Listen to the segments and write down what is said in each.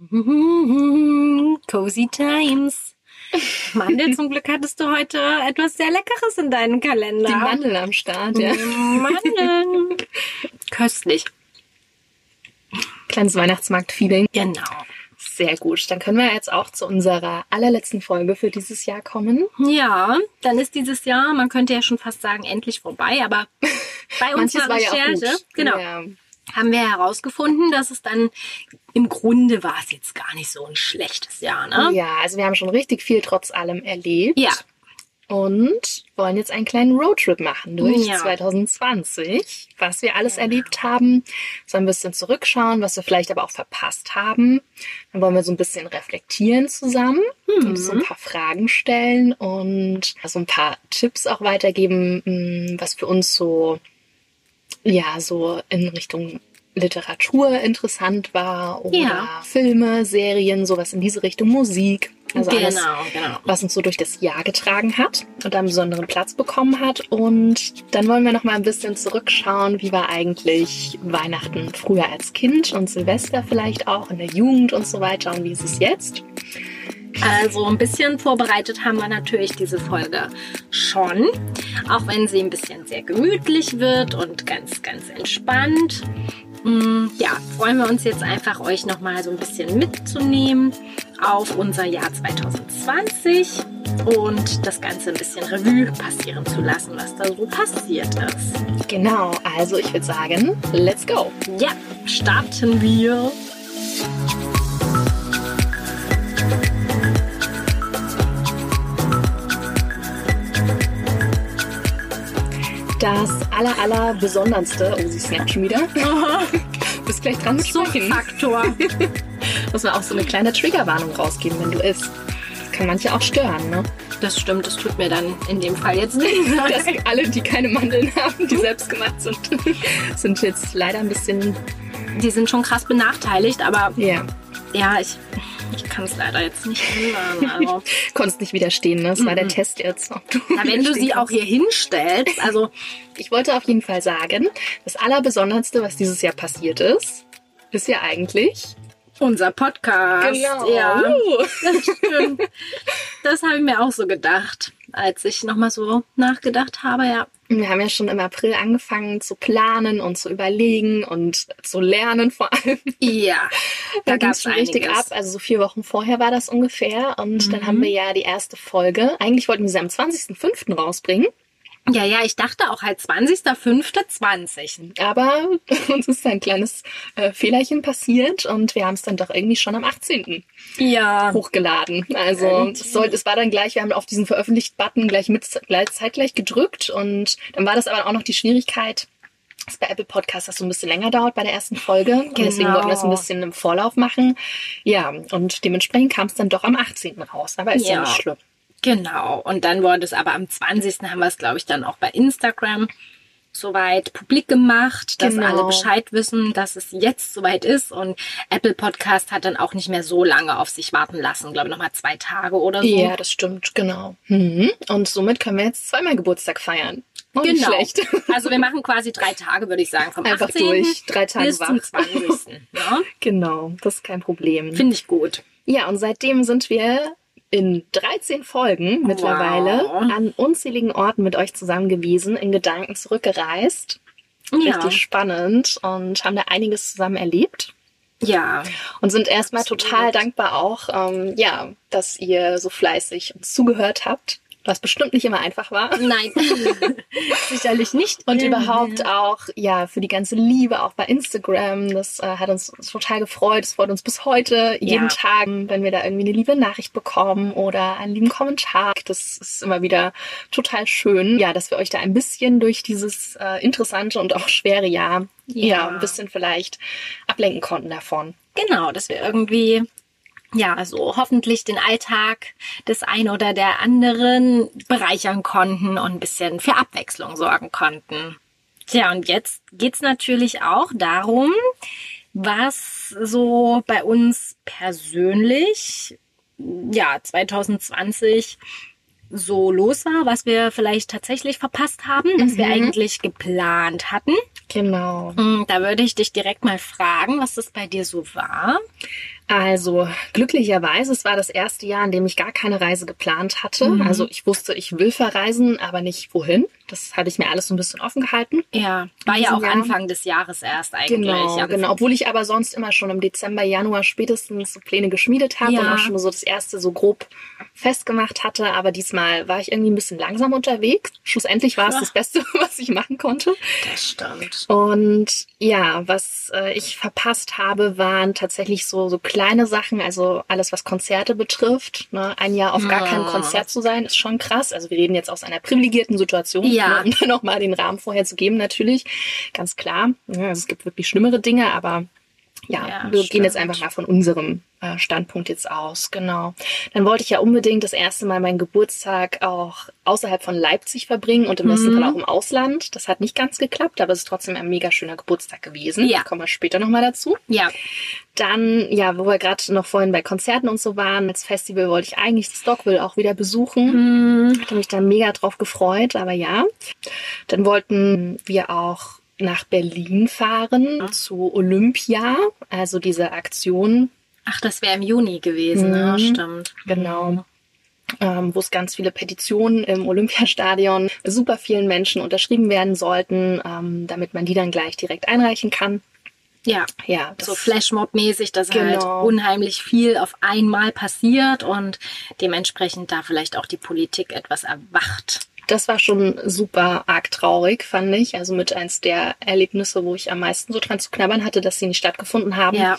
Cozy Times. Mandel, zum Glück hattest du heute etwas sehr Leckeres in deinem Kalender. Die Mandel am Start, ja. Mandeln. Köstlich. Kleines Weihnachtsmarkt-Feeling. Genau. Sehr gut. Dann können wir jetzt auch zu unserer allerletzten Folge für dieses Jahr kommen. Ja, dann ist dieses Jahr, man könnte ja schon fast sagen, endlich vorbei, aber bei unserer Manches war ja auch Recherche, gut. genau, Ja. Haben wir herausgesfunden, dass es dann im Grunde war es jetzt gar nicht so ein schlechtes Jahr, ne? ja, also wir haben schon richtig viel trotz allem erlebt. Ja. Und wollen jetzt einen kleinen Roadtrip machen durch Ja. 2020, was wir alles erlebt haben. So ein bisschen zurückschauen, was wir vielleicht aber auch verpasst haben. Dann wollen wir so ein bisschen reflektieren zusammen und so ein paar Fragen stellen und so ein paar Tipps auch weitergeben, mh, was für uns so, ja, so in Richtung Literatur interessant war oder Ja. Filme, Serien, sowas in diese Richtung, Musik. Also alles, genau, genau. was uns so durch das Jahr getragen hat und einen besonderen Platz bekommen hat. Und dann wollen wir noch mal ein bisschen zurückschauen, wie war eigentlich Weihnachten früher als Kind und Silvester vielleicht auch in der Jugend und so weiter und wie ist es jetzt? Also ein bisschen vorbereitet haben wir natürlich diese Folge schon, auch wenn sie ein bisschen sehr gemütlich wird und ganz, ganz entspannt. Mm, Ja, freuen wir uns jetzt einfach, euch nochmal so ein bisschen mitzunehmen auf unser Jahr 2020 und das Ganze ein bisschen Revue passieren zu lassen, was da so passiert ist. Genau, also ich würde sagen, let's go. Ja, starten wir. Das aller, aller besonderste, oh, sie snappt schon wieder. Du bist gleich dran mit Sprechen. Faktor. Muss man auch so eine kleine Triggerwarnung rausgeben, wenn du isst. Das kann manche auch stören, ne? Das stimmt, das tut mir dann in dem Fall jetzt nicht. dass alle, die keine Mandeln haben, die selbst gemacht sind, sind jetzt leider ein bisschen, Die sind schon krass benachteiligt, aber ja, ja, ich, ich kann es leider jetzt nicht ändern. Also, konntest nicht widerstehen. Ne? Das war der Test jetzt. Du na, wenn du sie auch hier hinstellst, also Ich wollte auf jeden Fall sagen, das Allerbesonderste, was dieses Jahr passiert ist, ist ja eigentlich... unser Podcast. Ja, Uh. das stimmt. Das habe ich mir auch so gedacht, als ich nochmal so nachgedacht habe, ja. Wir haben ja schon im April angefangen zu planen und zu überlegen und zu lernen vor allem. Ja, Da ging es es schon richtig ab. Also so vier Wochen vorher war das ungefähr. Und dann haben wir ja die erste Folge. Eigentlich wollten wir sie am 20.05. rausbringen. Ja, ja, ich dachte auch halt 20.05.20. Aber uns ist ein kleines äh, Fehlerchen passiert und wir haben es dann doch irgendwie schon am 18. Ja. hochgeladen. Also es, soll, es war dann gleich, wir haben auf diesen Veröffentlicht-Button gleich mit gleich, zeitgleich gedrückt und dann war das aber auch noch die Schwierigkeit, dass bei Apple Podcasts das so ein bisschen länger dauert bei der ersten Folge. Und deswegen Genau. wollten wir das ein bisschen im Vorlauf machen. Ja, und dementsprechend kam es dann doch am 18. raus. Aber ist ja, Ja. nicht schlimm. Genau. Und dann wurde es aber am 20. haben wir es, glaube ich, dann auch bei Instagram soweit publik gemacht, dass Genau. alle Bescheid wissen, dass es jetzt soweit ist. Und Apple Podcast hat dann auch nicht mehr so lange auf sich warten lassen. glaube nochmal zwei Tage oder so. Ja, das stimmt, genau. Mhm. Und somit können wir jetzt zweimal Geburtstag feiern. Oh, nicht Genau. schlecht. Also wir machen quasi drei Tage, würde ich sagen, vom Einfach 18. durch, drei Tage bis zum wach. 20. Ja? Genau, das ist kein Problem. Finde ich gut. Ja, und seitdem sind wir in 13 Folgen mittlerweile Wow. an unzähligen Orten mit euch zusammen gewesen, in Gedanken zurückgereist. Ja. Richtig spannend und haben da einiges zusammen erlebt. Ja. Und sind erstmal total dankbar auch, ähm, ja, dass ihr so fleißig uns zugehört habt, was bestimmt nicht immer einfach war. Nein. Sicherlich nicht. Und überhaupt auch, ja, für die ganze Liebe auch bei Instagram. Das äh, hat uns total gefreut. Es freut uns bis heute, jeden Ja. Tag, wenn wir da irgendwie eine liebe Nachricht bekommen oder einen lieben Kommentar. Das ist immer wieder total schön. Ja, dass wir euch da ein bisschen durch dieses äh, interessante und auch schwere Jahr, ja. Ja. ein bisschen vielleicht ablenken konnten davon. Genau, dass wir irgendwie, ja, so hoffentlich den Alltag des einen oder der anderen bereichern konnten und ein bisschen für Abwechslung sorgen konnten. Tja, und jetzt geht's natürlich auch darum, was so bei uns persönlich, ja, 2020 so los war, was wir vielleicht tatsächlich verpasst haben, was wir eigentlich geplant hatten. Genau. Mm, Da würde ich dich direkt mal fragen, was das bei dir so war. Also glücklicherweise, es war das erste Jahr, in dem ich gar keine Reise geplant hatte. Mhm. Also ich wusste, ich will verreisen, aber nicht wohin. Das hatte ich mir alles so ein bisschen offen gehalten. Ja, war ja auch Jahr. Anfang des Jahres erst eigentlich. Genau, Ja, genau. Obwohl ich aber sonst immer schon im Dezember, Januar spätestens so Pläne geschmiedet habe Ja. und auch schon so das erste so grob festgemacht hatte. Aber diesmal war ich irgendwie ein bisschen langsam unterwegs. Schlussendlich war es Ja. das Beste, was ich machen konnte. Das stimmt. Und ja, was äh, ich verpasst habe, waren tatsächlich so, so kleine Sachen, also alles, was Konzerte betrifft. Ne? Ein Jahr auf gar Ja. keinem Konzert zu sein, ist schon krass. Also wir reden jetzt aus einer privilegierten Situation, Ja. ne? um dann nochmal den Rahmen vorher zu geben, natürlich. Ganz klar. Ja, also es gibt wirklich schlimmere Dinge, aber ja, Ja, wir gehen stimmt. jetzt einfach mal von unserem äh, Standpunkt jetzt aus. Genau. Dann wollte ich ja unbedingt das erste Mal meinen Geburtstag auch außerhalb von Leipzig verbringen und im besten Mhm. Fall auch im Ausland. Das hat nicht ganz geklappt, aber es ist trotzdem ein mega schöner Geburtstag gewesen. Ja. Kommen wir später nochmal dazu. Ja, Dann, ja, wo wir gerade noch vorhin bei Konzerten und so waren, als Festival wollte ich eigentlich das Stockville auch wieder besuchen. hm, Hatte mich da mega drauf gefreut, aber ja. Dann wollten wir auch nach Berlin fahren zu Olympia, also diese Aktion, ach, das wäre im Juni gewesen, ne? Mhm. Stimmt. genau, ähm, wo es ganz viele Petitionen im Olympiastadion super vielen Menschen unterschrieben werden sollten, ähm, damit man die dann gleich direkt einreichen kann. Ja, Ja, so Flashmob-mäßig, dass halt Genau. unheimlich viel auf einmal passiert und dementsprechend da vielleicht auch die Politik etwas erwacht. Das war schon super arg traurig, fand ich. Also mit eins der Erlebnisse, wo ich am meisten so dran zu knabbern hatte, dass sie nicht stattgefunden haben. Ja.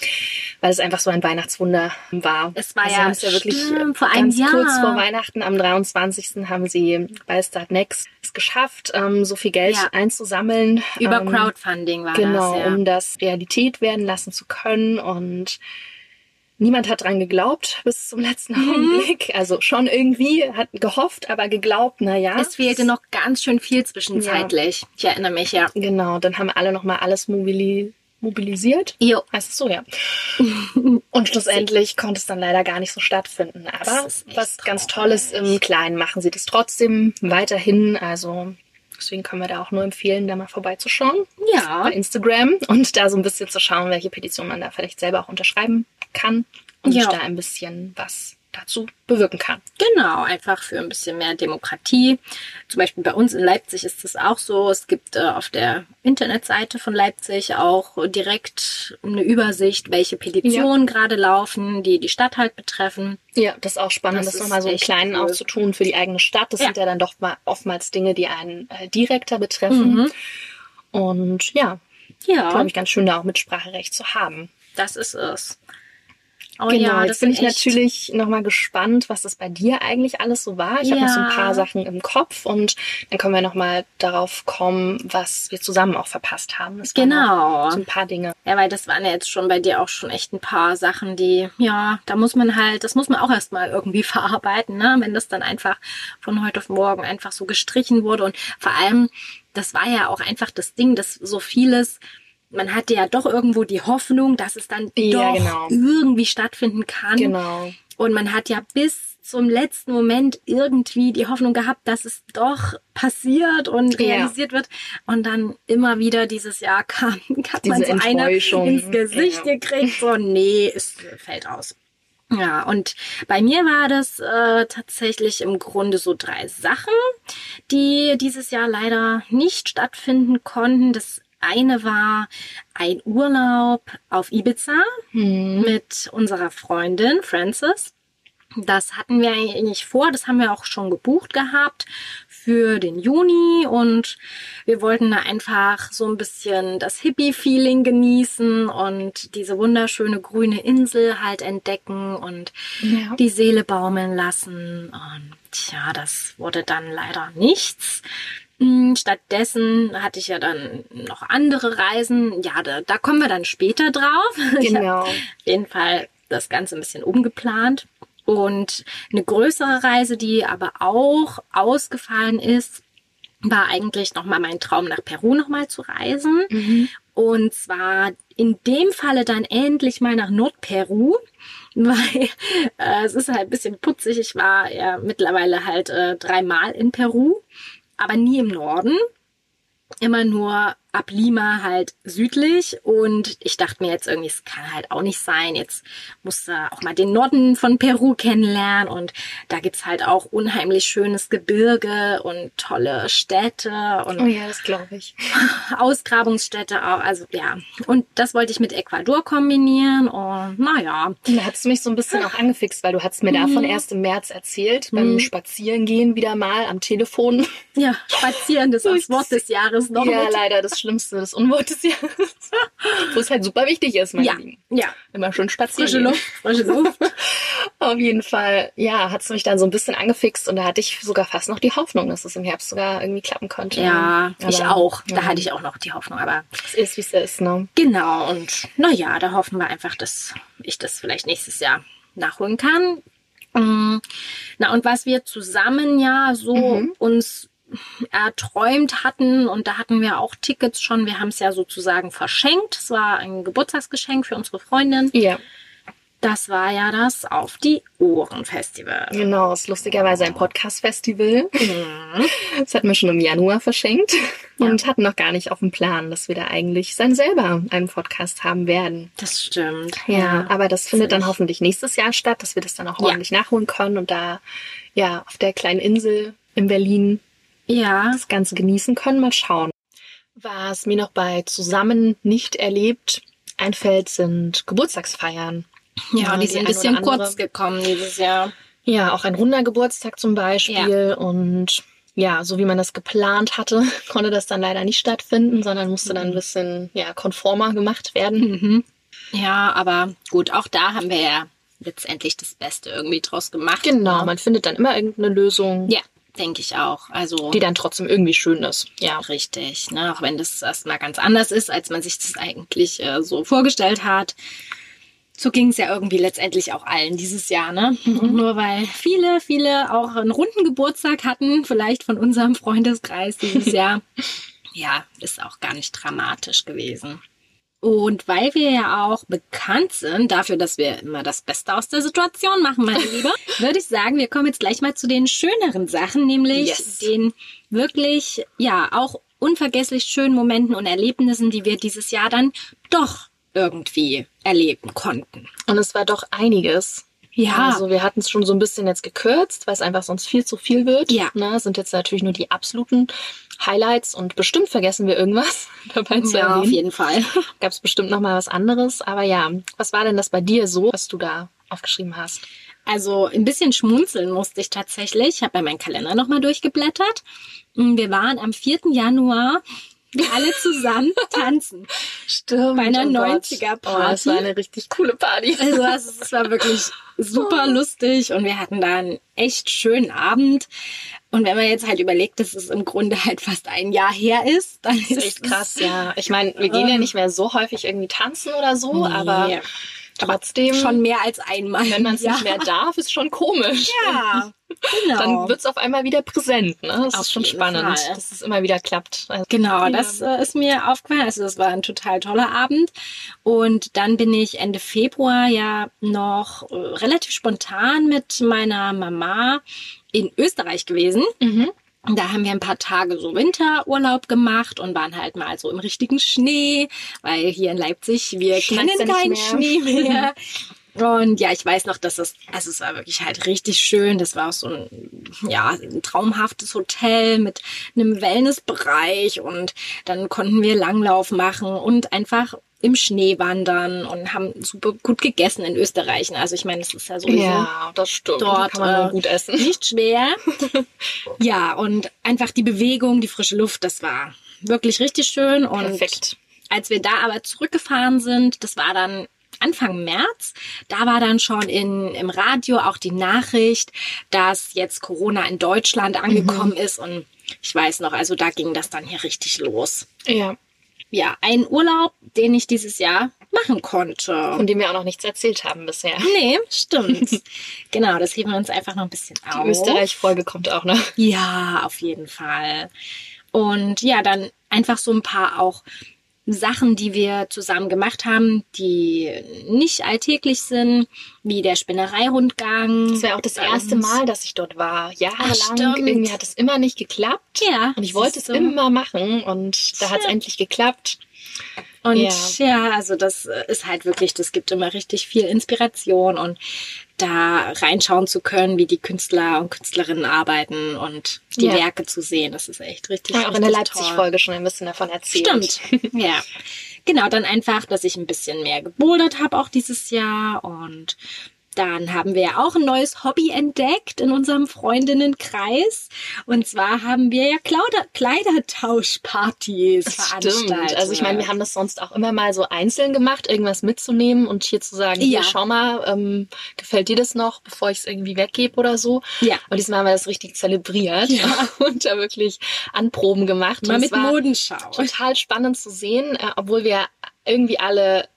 Weil es einfach so ein Weihnachtswunder war. Es war also ja- ja wirklich stimmt, vor ganz einem Jahr. kurz vor Weihnachten am 23. haben sie bei Start Next es geschafft, ähm, so viel Geld Ja. einzusammeln. Über ähm, Crowdfunding war Genau, das, ja. um das Realität werden lassen zu können und Niemand hat dran geglaubt bis zum letzten Mhm. Augenblick. Also schon irgendwie hat gehofft, aber geglaubt, na ja. es fehlte noch ganz schön viel zwischenzeitlich. Ich erinnere mich, ja. Genau, dann haben alle nochmal alles mobili mobilisiert. Jo. Heißt es so, ja. Und schlussendlich konnte es dann leider gar nicht so stattfinden. Aber was ganz. Tolles im Kleinen machen sie das trotzdem weiterhin. Also deswegen können wir da auch nur empfehlen, da mal vorbeizuschauen Ja. bei Instagram und da so ein bisschen zu schauen, welche Petition man da vielleicht selber auch unterschreiben kann und Ja. da ein bisschen was dazu bewirken kann. Genau, einfach für ein bisschen mehr Demokratie. Zum Beispiel bei uns in Leipzig ist das auch so. Es gibt äh, auf der Internetseite von Leipzig auch direkt eine Übersicht, welche Petitionen gerade laufen, die die Stadt halt betreffen. Ja, das ist auch spannend, Das das, ist nochmal so im Kleinen cool. auch zu tun für die eigene Stadt. Das Ja. sind ja dann doch mal oftmals Dinge, die einen äh, direkter betreffen. Mhm. Und ja, Ja, glaube ich, ganz schön, da auch Mitspracherecht zu haben. das ist es. Oh genau, ja, jetzt das bin ich echt- natürlich nochmal gespannt, was das bei dir eigentlich alles so war. Ich habe noch so ein Ja. paar Sachen im Kopf und dann können wir nochmal darauf kommen, was wir zusammen auch verpasst haben. Das Genau. So ein paar Dinge. Ja, weil das waren ja jetzt schon bei dir auch schon echt ein paar Sachen, die, ja, da muss man halt, das muss man auch erstmal irgendwie verarbeiten, ne? Wenn das dann einfach von heute auf morgen einfach so gestrichen wurde. Und vor allem, das war ja auch einfach das Ding, dass so vieles, man hatte ja doch irgendwo die Hoffnung, dass es dann Ja, doch genau. irgendwie stattfinden kann. Genau. Und man hat ja bis zum letzten Moment irgendwie die Hoffnung gehabt, dass es doch passiert und Ja. realisiert wird. Und dann immer wieder dieses Jahr kam, hat man so eine Enttäuschung. ins Gesicht Ja. gekriegt, so nee, es fällt aus. Ja, und bei mir war das äh, tatsächlich im Grunde so drei Sachen, die dieses Jahr leider nicht stattfinden konnten. Das eine war ein Urlaub auf Ibiza Hm. mit unserer Freundin Frances. Das hatten wir eigentlich vor, das haben wir auch schon gebucht gehabt für den Juni und wir wollten da einfach so ein bisschen das Hippie-Feeling genießen und diese wunderschöne grüne Insel halt entdecken und Ja. die Seele baumeln lassen. Und tja, das wurde dann leider nichts. Mm, Stattdessen hatte ich ja dann noch andere Reisen. Ja, da, da kommen wir dann später drauf. Genau. auf jeden Fall das Ganze ein bisschen umgeplant. Und eine größere Reise, die aber auch ausgefallen ist, war eigentlich nochmal mein Traum, nach Peru nochmal zu reisen. Mhm. Und zwar in dem Falle dann endlich mal nach Nordperu, weil äh, es ist halt ein bisschen putzig. Ich war ja mittlerweile halt äh, dreimal in Peru, aber nie im Norden. Immer nur ab Lima halt südlich und ich dachte mir jetzt irgendwie, es kann halt auch nicht sein. Jetzt musst du auch mal den Norden von Peru kennenlernen und da gibt's halt auch unheimlich schönes Gebirge und tolle Städte und Oh ja, das glaube ich. Ausgrabungsstätte auch. Also ja, und das wollte ich mit Ecuador kombinieren und naja, Da hat es mich so ein bisschen auch angefixt, weil du hast mir davon erst im März erzählt, beim Spazierengehen wieder mal am Telefon. ja, spazieren, das ist das Wort des Jahres noch ja, leider das Schlimmste, das Unwort des Jahres. Wo es halt super wichtig ist, meine Ja, Lieben. ja. Immer schön spazieren. Frische. Luft, frische Luft. Auf jeden Fall, ja, hat es mich dann so ein bisschen angefixt und da hatte ich sogar fast noch die Hoffnung, dass es im Herbst sogar irgendwie klappen könnte. Ja, ich Aber, auch. Da ja, hatte ich auch noch die Hoffnung, aber Es ist, wie es ist, ne? Genau, und naja, da hoffen wir einfach, dass ich das vielleicht nächstes Jahr nachholen kann. Mm, Na, und was wir zusammen ja so Mhm. uns erträumt hatten, und da hatten wir auch Tickets schon, wir haben es ja sozusagen verschenkt. Es war ein Geburtstagsgeschenk für unsere Freundin. Ja, Das war ja das Auf die Ohren Festival. genau. Es ist lustigerweise ein Podcast-Festival. Mhm. Das hatten wir schon im Januar verschenkt und hatten noch gar nicht auf dem Plan, dass wir da eigentlich dann selber einen Podcast haben werden. Das stimmt. Ja, aber das findet dann hoffentlich nächstes Jahr statt, dass wir das dann auch Ja. ordentlich nachholen können und da ja auf der kleinen Insel in Berlin Ja, das Ganze genießen können. Mal schauen. Was mir noch bei Zusammen nicht erlebt einfällt, sind Geburtstagsfeiern. ja, die die sind ein bisschen kurz gekommen dieses Jahr. Ja, auch ein runder Geburtstag zum Beispiel. Und ja, so wie man das geplant hatte, konnte das dann leider nicht stattfinden, sondern musste dann ein bisschen ja, konformer gemacht werden. Mhm. Ja, aber gut, auch da haben wir ja letztendlich das Beste irgendwie draus gemacht. Genau, ne? man findet dann immer irgendeine Lösung, Ja, denke ich auch. Also die dann trotzdem irgendwie schön ist. Ja. richtig, ne? auch wenn das erstmal ganz anders ist, als man sich das eigentlich äh, so vorgestellt hat. So ging es ja irgendwie letztendlich auch allen dieses Jahr, ne? Und nur weil viele, viele auch einen runden Geburtstag hatten, vielleicht von unserem Freundeskreis dieses Jahr, ja, ist auch gar nicht dramatisch gewesen. Und weil wir ja auch bekannt sind dafür, dass wir immer das Beste aus der Situation machen, meine Liebe, würde ich sagen, wir kommen jetzt gleich mal zu den schöneren Sachen, nämlich Yes. den wirklich, ja, auch unvergesslich schönen Momenten und Erlebnissen, die wir dieses Jahr dann doch irgendwie erleben konnten. Und es war doch einiges. Ja. Also wir hatten es schon so ein bisschen jetzt gekürzt, weil es einfach sonst viel zu viel wird. Ja. Ne, sind jetzt natürlich nur die absoluten Highlights und bestimmt vergessen wir irgendwas dabei zu Ja, auf jeden Fall. Gab es bestimmt noch mal was anderes. Aber ja, was war denn das bei dir so, was du da aufgeschrieben hast? Also ein bisschen schmunzeln musste ich tatsächlich. Ich habe ja meinen Kalender nochmal durchgeblättert. Mm, Wir waren am 4. Januar alle zusammen tanzen. Stimmt. Bei einer oh Gott. 90er-Party. Oh, das war eine richtig coole Party. Also es war wirklich super lustig und wir hatten da einen echt schönen Abend. Und wenn man jetzt halt überlegt, dass es im Grunde halt fast ein Jahr her ist, dann ist ist echt krass, ja. Ich meine, wir gehen ja nicht mehr so häufig irgendwie tanzen oder so, Nee. aber trotzdem, schon mehr als einmal. wenn man es ja. nicht mehr darf, ist schon komisch. Ja, genau. Dann wird es auf einmal wieder präsent. Ne? Das Auf ist schon spannend, Fall. dass es immer wieder klappt. Also, Genau, ja. das äh, ist mir aufgefallen. Also das war ein total toller Abend. Und dann bin ich Ende Februar ja noch äh, relativ spontan mit meiner Mama in Österreich gewesen. Mhm. Da haben wir ein paar Tage so Winterurlaub gemacht und waren halt mal so im richtigen Schnee, weil hier in Leipzig, wir Schneit's kennen keinen nicht Schnee mehr. Und ja, ich weiß noch, dass es, also es war wirklich halt richtig schön. Das war auch so ein, ja, ein traumhaftes Hotel mit einem Wellnessbereich und dann konnten wir Langlauf machen und einfach im Schnee wandern und haben super gut gegessen in Österreich. Also ich meine, es ist ja sowieso Ja, das stimmt. dort kann man äh, gut essen. nicht schwer. ja, und einfach die Bewegung, die frische Luft, das war wirklich richtig schön. Und Perfekt. als wir da aber zurückgefahren sind, das war dann Anfang März, da war dann schon in, im Radio auch die Nachricht, dass jetzt Corona in Deutschland angekommen ist. Und ich weiß noch, also da ging das dann hier richtig los. Ja, Ja, ein Urlaub, den ich dieses Jahr machen konnte. von dem wir auch noch nichts erzählt haben bisher. Nee, stimmt. genau, das heben wir uns einfach noch ein bisschen auf. Die Österreich-Folge kommt auch noch. Ja, auf jeden Fall. Und ja, dann einfach so ein paar auch Sachen, die wir zusammen gemacht haben, die nicht alltäglich sind, wie der Spinnereirundgang. Das war auch das erste Mal, dass ich dort war. Jahrelang. stimmt. Irgendwie hat es immer nicht geklappt. Ja. Und ich wollte es so. immer machen und da hat es endlich geklappt. Und Ja. ja. also das äh, ist halt wirklich, das gibt immer richtig viel Inspiration und da reinschauen zu können, wie die Künstler und Künstlerinnen arbeiten und die Ja. Werke zu sehen, das ist echt richtig, Ja, auch in der. Leipzig-Folge schon ein bisschen davon erzählt. Stimmt, ja. Genau, dann einfach, dass ich ein bisschen mehr gebouldert habe auch dieses Jahr und dann haben wir ja auch ein neues Hobby entdeckt in unserem Freundinnenkreis. Und zwar haben wir ja Kleider Kleidertauschpartys veranstaltet. Also ich meine, wir haben das sonst auch immer mal so einzeln gemacht, irgendwas mitzunehmen und hier zu sagen, hier, Ja. schau mal, ähm, gefällt dir das noch, bevor ich es irgendwie weggebe oder so. Ja. Und diesmal haben wir das richtig zelebriert Ja. und da wirklich Anproben gemacht. Mal und mit Modenschau. total spannend zu sehen, äh, obwohl wir irgendwie alle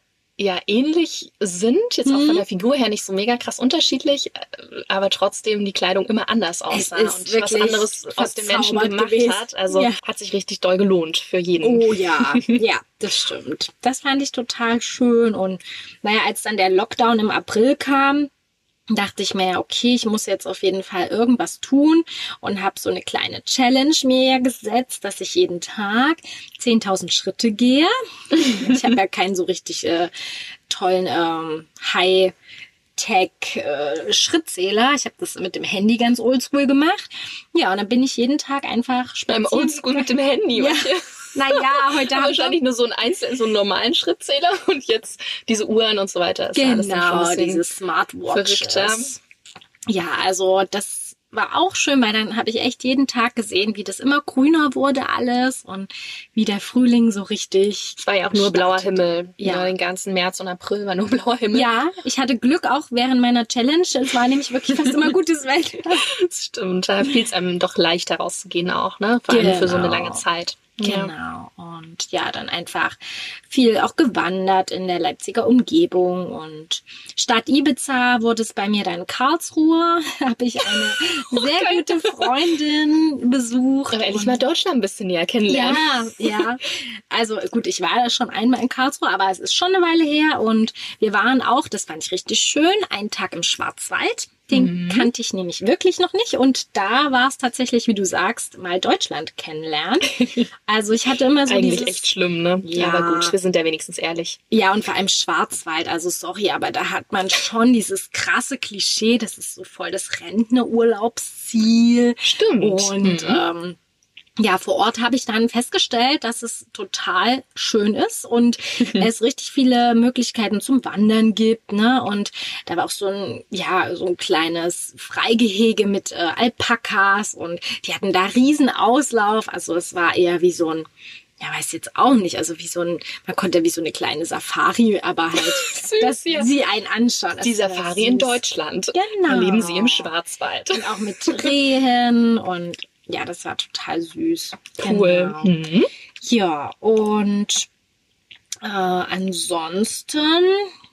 ja ähnlich sind, jetzt auch Mhm. von der Figur her nicht so mega krass unterschiedlich, äh, aber trotzdem die Kleidung immer anders aussah und was anderes aus den Menschen gemacht gewesen. hat. Also Ja. hat sich richtig doll gelohnt für jeden. Oh ja, ja, das stimmt. Das fand ich total schön. Und naja, als dann der Lockdown im April kam, dachte ich mir, ja, okay, ich muss jetzt auf jeden Fall irgendwas tun und habe so eine kleine Challenge mir ja gesetzt, dass ich jeden Tag 10.000 Schritte gehe. Ich habe ja keinen so richtig äh, tollen ähm, High Tech äh, Schrittzähler. Ich habe das mit dem Handy ganz oldschool gemacht. Ja, und dann bin ich jeden Tag einfach Beim spazieren Oldschool mit dem Handy. Ja. Naja, heute haben habe ich wahrscheinlich nur so einen einzelnen, so einen normalen Schrittzähler und jetzt diese Uhren und so weiter. Genau, diese Smartwatches. Ja, also das war auch schön, weil dann habe ich echt jeden Tag gesehen, wie das immer grüner wurde alles und wie der Frühling so richtig. Es war ja auch nur blauer. Himmel. Ja. Ja. Den ganzen März und April war nur blauer Himmel. Ja, ich hatte Glück auch während meiner Challenge. Es war nämlich wirklich fast immer gutes Wetter. Stimmt. Da fiel es einem doch leichter rauszugehen auch, ne? Vor allem für so eine Genau. lange Zeit. Genau. Und ja, dann einfach viel auch gewandert in der Leipziger Umgebung. Und statt Ibiza wurde es bei mir dann Karlsruhe. Habe ich eine sehr geil. gute Freundin besucht. Aber endlich Und- mal Deutschland ein bisschen näher kennenlernen. Ja, ja. Also gut, ich war da schon einmal in Karlsruhe, aber es ist schon eine Weile her. Und wir waren auch, das fand ich richtig schön, einen Tag im Schwarzwald. Den Mhm. kannte ich nämlich wirklich noch nicht. Und da war es tatsächlich, wie du sagst, mal Deutschland kennenlernen. Also ich hatte immer so Eigentlich dieses, echt schlimm, ne? Ja. Aber gut, wir sind ja wenigstens ehrlich. ja, und vor allem Schwarzwald, also sorry, aber da hat man schon dieses krasse Klischee, das ist so voll das Rentnerurlaubsziel. Stimmt. Und Mhm. ähm, ja, vor Ort habe ich dann festgestellt, dass es total schön ist und es richtig viele Möglichkeiten zum Wandern gibt, ne? Und da war auch so ein, ja, so ein kleines Freigehege mit äh, Alpakas und die hatten da riesen Auslauf. Also es war eher wie so ein ja, weiß jetzt auch nicht. Also wie so ein, man konnte wie so eine kleine Safari, aber halt, dass ja. sie einen anschauen. Das Die Safari in süß. Deutschland. Genau. Da leben sie im Schwarzwald. Und auch mit Rehen und ja, das war total süß. Cool. Genau. Mhm. Ja, und äh, ansonsten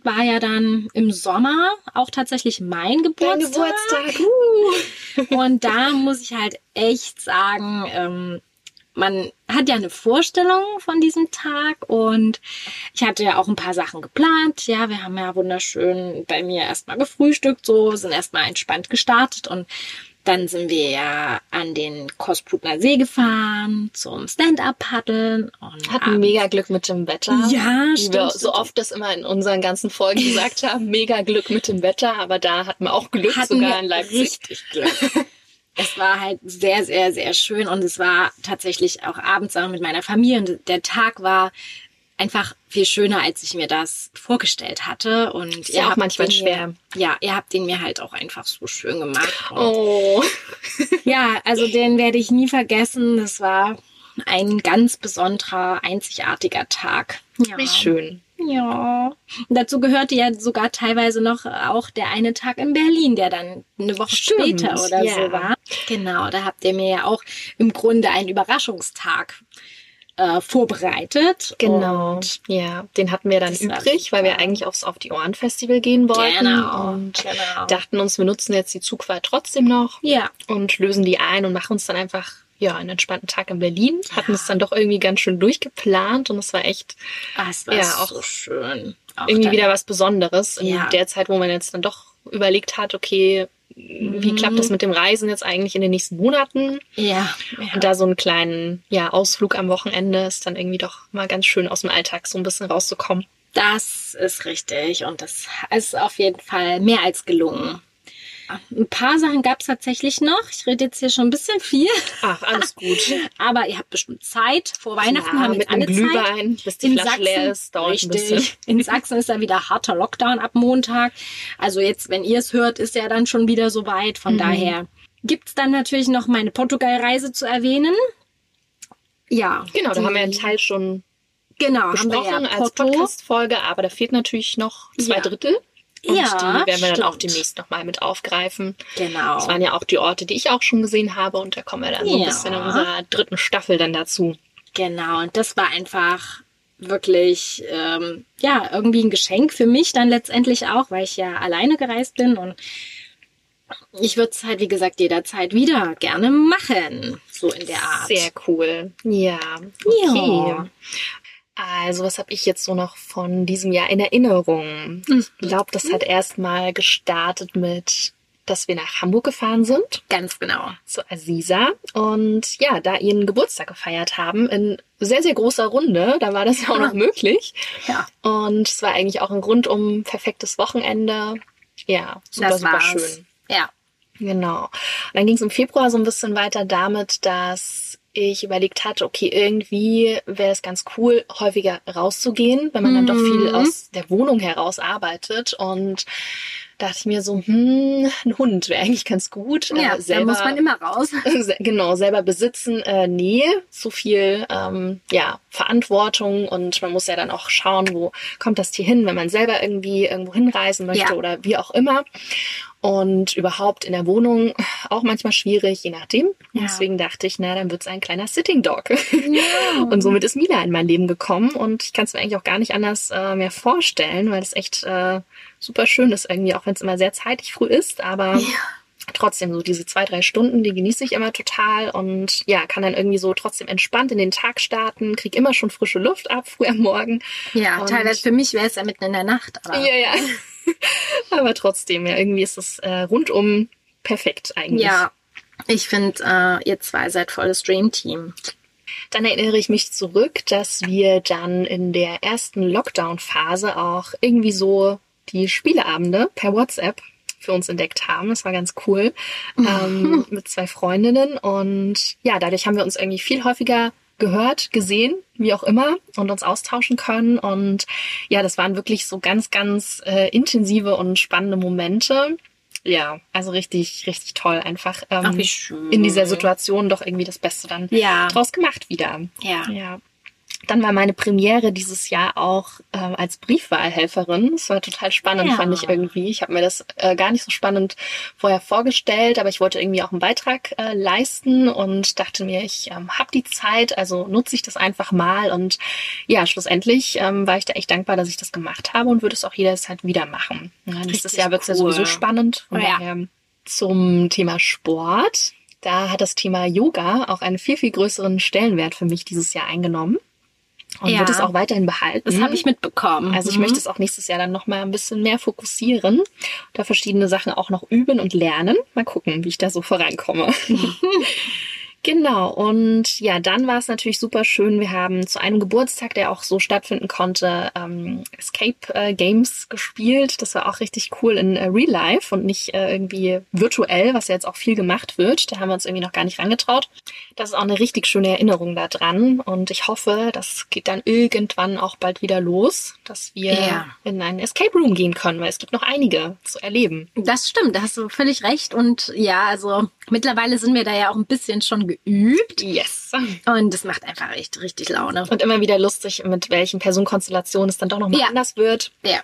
war ja dann im Sommer auch tatsächlich mein Dein Geburtstag. Geburtstag. Uh. Und da muss ich halt echt sagen, ähm, man hat ja eine Vorstellung von diesem Tag und ich hatte ja auch ein paar Sachen geplant. Ja, wir haben ja wunderschön bei mir erstmal gefrühstückt, so sind erstmal entspannt gestartet und dann sind wir ja an den Kosprutner See gefahren zum Stand-up-Paddeln und Hatten abends- mega Glück mit dem Wetter. Ja, Wie wir stimmt, so stimmt. oft das immer in unseren ganzen Folgen gesagt haben. Mega Glück mit dem Wetter, aber da hatten wir auch Glück, hatten sogar wir in Leipzig. richtig Glück. es war halt sehr, sehr, sehr schön und es war tatsächlich auch abends auch mit meiner Familie und der Tag war einfach viel schöner, als ich mir das vorgestellt hatte. Und ja auch manchmal schwer. Mir, ja, ihr habt den mir halt auch einfach so schön gemacht. Und Oh. Ja, also den werde ich nie vergessen. Das war ein ganz besonderer, einzigartiger Tag. Ja. Wie schön. Ja. Und dazu gehörte ja sogar teilweise noch auch der eine Tag in Berlin, der dann eine Woche Stimmt, später oder ja. so war. Genau, da habt ihr mir ja auch im Grunde einen Überraschungstag äh, vorbereitet. Genau. Ja, den hatten wir dann übrig, weil wir eigentlich aufs Auf die Ohren Festival gehen wollten. Genau, Und genau. dachten uns, wir nutzen jetzt die Zugfahrt trotzdem noch ja, und lösen die ein und machen uns dann einfach ja, einen entspannten Tag in Berlin, hatten es dann doch irgendwie ganz schön durchgeplant und es war echt Ah, es war Ja, so auch schön. Auch irgendwie wieder was Besonderes in Ja. der Zeit, wo man jetzt dann doch überlegt hat, okay, wie Mhm. klappt das mit dem Reisen jetzt eigentlich in den nächsten Monaten? Ja, ja. Und da so einen kleinen ja, Ausflug am Wochenende ist dann irgendwie doch mal ganz schön aus dem Alltag so ein bisschen rauszukommen. Das ist richtig und das ist auf jeden Fall mehr als gelungen. Ein paar Sachen gab es tatsächlich noch. Ich rede jetzt hier schon ein bisschen viel, Ach, alles gut. aber ihr habt bestimmt Zeit. Vor Weihnachten Ja, haben wir mit alle einem Zeit. Glühwein, bis die Flasche leer ist, dauert richtig. ein bisschen. In Sachsen ist da wieder harter Lockdown ab Montag. Also jetzt, wenn ihr es hört, ist ja dann schon wieder soweit. Mhm. Von daher gibt's dann natürlich noch meine Portugal-Reise zu erwähnen. Ja. Genau, da haben wir einen Teil schon genau, haben wir besprochen ja als. Podcast-Folge, aber da fehlt natürlich noch zwei Ja. Drittel. Und Ja, die werden wir dann auch stimmt. demnächst nochmal mit aufgreifen. Genau. Das waren ja auch die Orte, die ich auch schon gesehen habe und da kommen wir dann so ein Ja. bisschen in unserer dritten Staffel dann dazu. Genau, und das war einfach wirklich, ähm, ja, irgendwie ein Geschenk für mich dann letztendlich auch, weil ich ja alleine gereist bin und ich würde es halt, wie gesagt, jederzeit wieder gerne machen. So in der Art. Sehr cool. Ja. Okay. Ja. Also, was habe ich jetzt so noch von diesem Jahr in Erinnerung? Ich glaube, das hat erstmal gestartet mit, dass wir nach Hamburg gefahren sind. Ganz genau. zu Aziza und ja, da ihren Geburtstag gefeiert haben in sehr, sehr großer Runde. Da war das ja auch noch möglich. Ja, Und es war eigentlich auch ein rundum perfektes Wochenende. Ja, super, das super war's. schön. Ja. Genau. Und dann ging es im Februar so ein bisschen weiter damit, dass ich überlegt hatte, okay, irgendwie wäre es ganz cool, häufiger rauszugehen, wenn man dann doch viel Mhm. aus der Wohnung heraus arbeitet. Und dachte ich mir so, hm, ein Hund wäre eigentlich ganz gut. Ja, Äh, da muss man immer raus. Genau, selber besitzen, äh, nee, zu viel ähm, ja, Verantwortung und man muss ja dann auch schauen, wo kommt das Tier hin, wenn man selber irgendwie irgendwo hinreisen möchte Ja. oder wie auch immer. Und überhaupt in der Wohnung auch manchmal schwierig, je nachdem. Ja. Deswegen dachte ich, na, dann wird's ein kleiner Sitting Dog. Und somit ist Mila in mein Leben gekommen und ich kann es mir eigentlich auch gar nicht anders äh, mehr vorstellen, weil es echt äh, super schön ist irgendwie, auch wenn es immer sehr zeitig früh ist, aber trotzdem so diese zwei, drei Stunden, die genieße ich immer total und ja, kann dann irgendwie so trotzdem entspannt in den Tag starten, krieg immer schon frische Luft ab, früh am Morgen. Ja, Und- teilweise für mich wäre es ja mitten in der Nacht, aber Ja, ja. aber trotzdem, ja, irgendwie ist es äh, rundum perfekt eigentlich. ja. Ich finde, äh, ihr zwei seid volles Dream-Team. Dann erinnere ich mich zurück, dass wir dann in der ersten Lockdown-Phase auch irgendwie so die Spieleabende per WhatsApp für uns entdeckt haben. Das war ganz cool. ähm, mit zwei Freundinnen. Und ja, dadurch haben wir uns irgendwie viel häufiger gehört, gesehen, wie auch immer, und uns austauschen können. Und ja, das waren wirklich so ganz, ganz äh, intensive und spannende Momente. Ja, also richtig, richtig toll. Einfach ähm, Ach, in dieser Situation doch irgendwie das Beste dann Ja. draus gemacht wieder. Ja. Ja. Dann war meine Premiere dieses Jahr auch ähm, als Briefwahlhelferin. Das war total spannend, Ja. fand ich irgendwie. Ich habe mir das äh, gar nicht so spannend vorher vorgestellt, aber ich wollte irgendwie auch einen Beitrag äh, leisten und dachte mir, ich ähm, habe die Zeit, also nutze ich das einfach mal. Und ja, schlussendlich ähm, war ich da echt dankbar, dass ich das gemacht habe und würde es auch jederzeit wieder machen. Ja, nächstes Jahr wird es ja cool. sowieso spannend. Von Ja. daher zum Thema Sport. Da hat das Thema Yoga auch einen viel, viel größeren Stellenwert für mich dieses Jahr eingenommen. Und Ja. wird es auch weiterhin behalten. Das habe ich mitbekommen. Also ich Mhm. möchte es auch nächstes Jahr dann noch mal ein bisschen mehr fokussieren, da verschiedene Sachen auch noch üben und lernen. Mal gucken, wie ich da so vorankomme. Genau, und ja, dann war es natürlich super schön. Wir haben zu einem Geburtstag, der auch so stattfinden konnte, ähm, Escape äh, Games gespielt. Das war auch richtig cool in äh, Real Life und nicht äh, irgendwie virtuell, was ja jetzt auch viel gemacht wird. Da haben wir uns irgendwie noch gar nicht rangetraut. Das ist auch eine richtig schöne Erinnerung da dran. Und ich hoffe, das geht dann irgendwann auch bald wieder los, dass wir Ja. in einen Escape Room gehen können, weil es gibt noch einige zu erleben. Das stimmt, da hast du völlig recht. Und ja, also mittlerweile sind wir da ja auch ein bisschen schon geübt. Yes. Und das macht einfach echt richtig Laune. Und immer wieder lustig, mit welchen Personenkonstellationen es dann doch nochmal Ja. anders wird. Ja,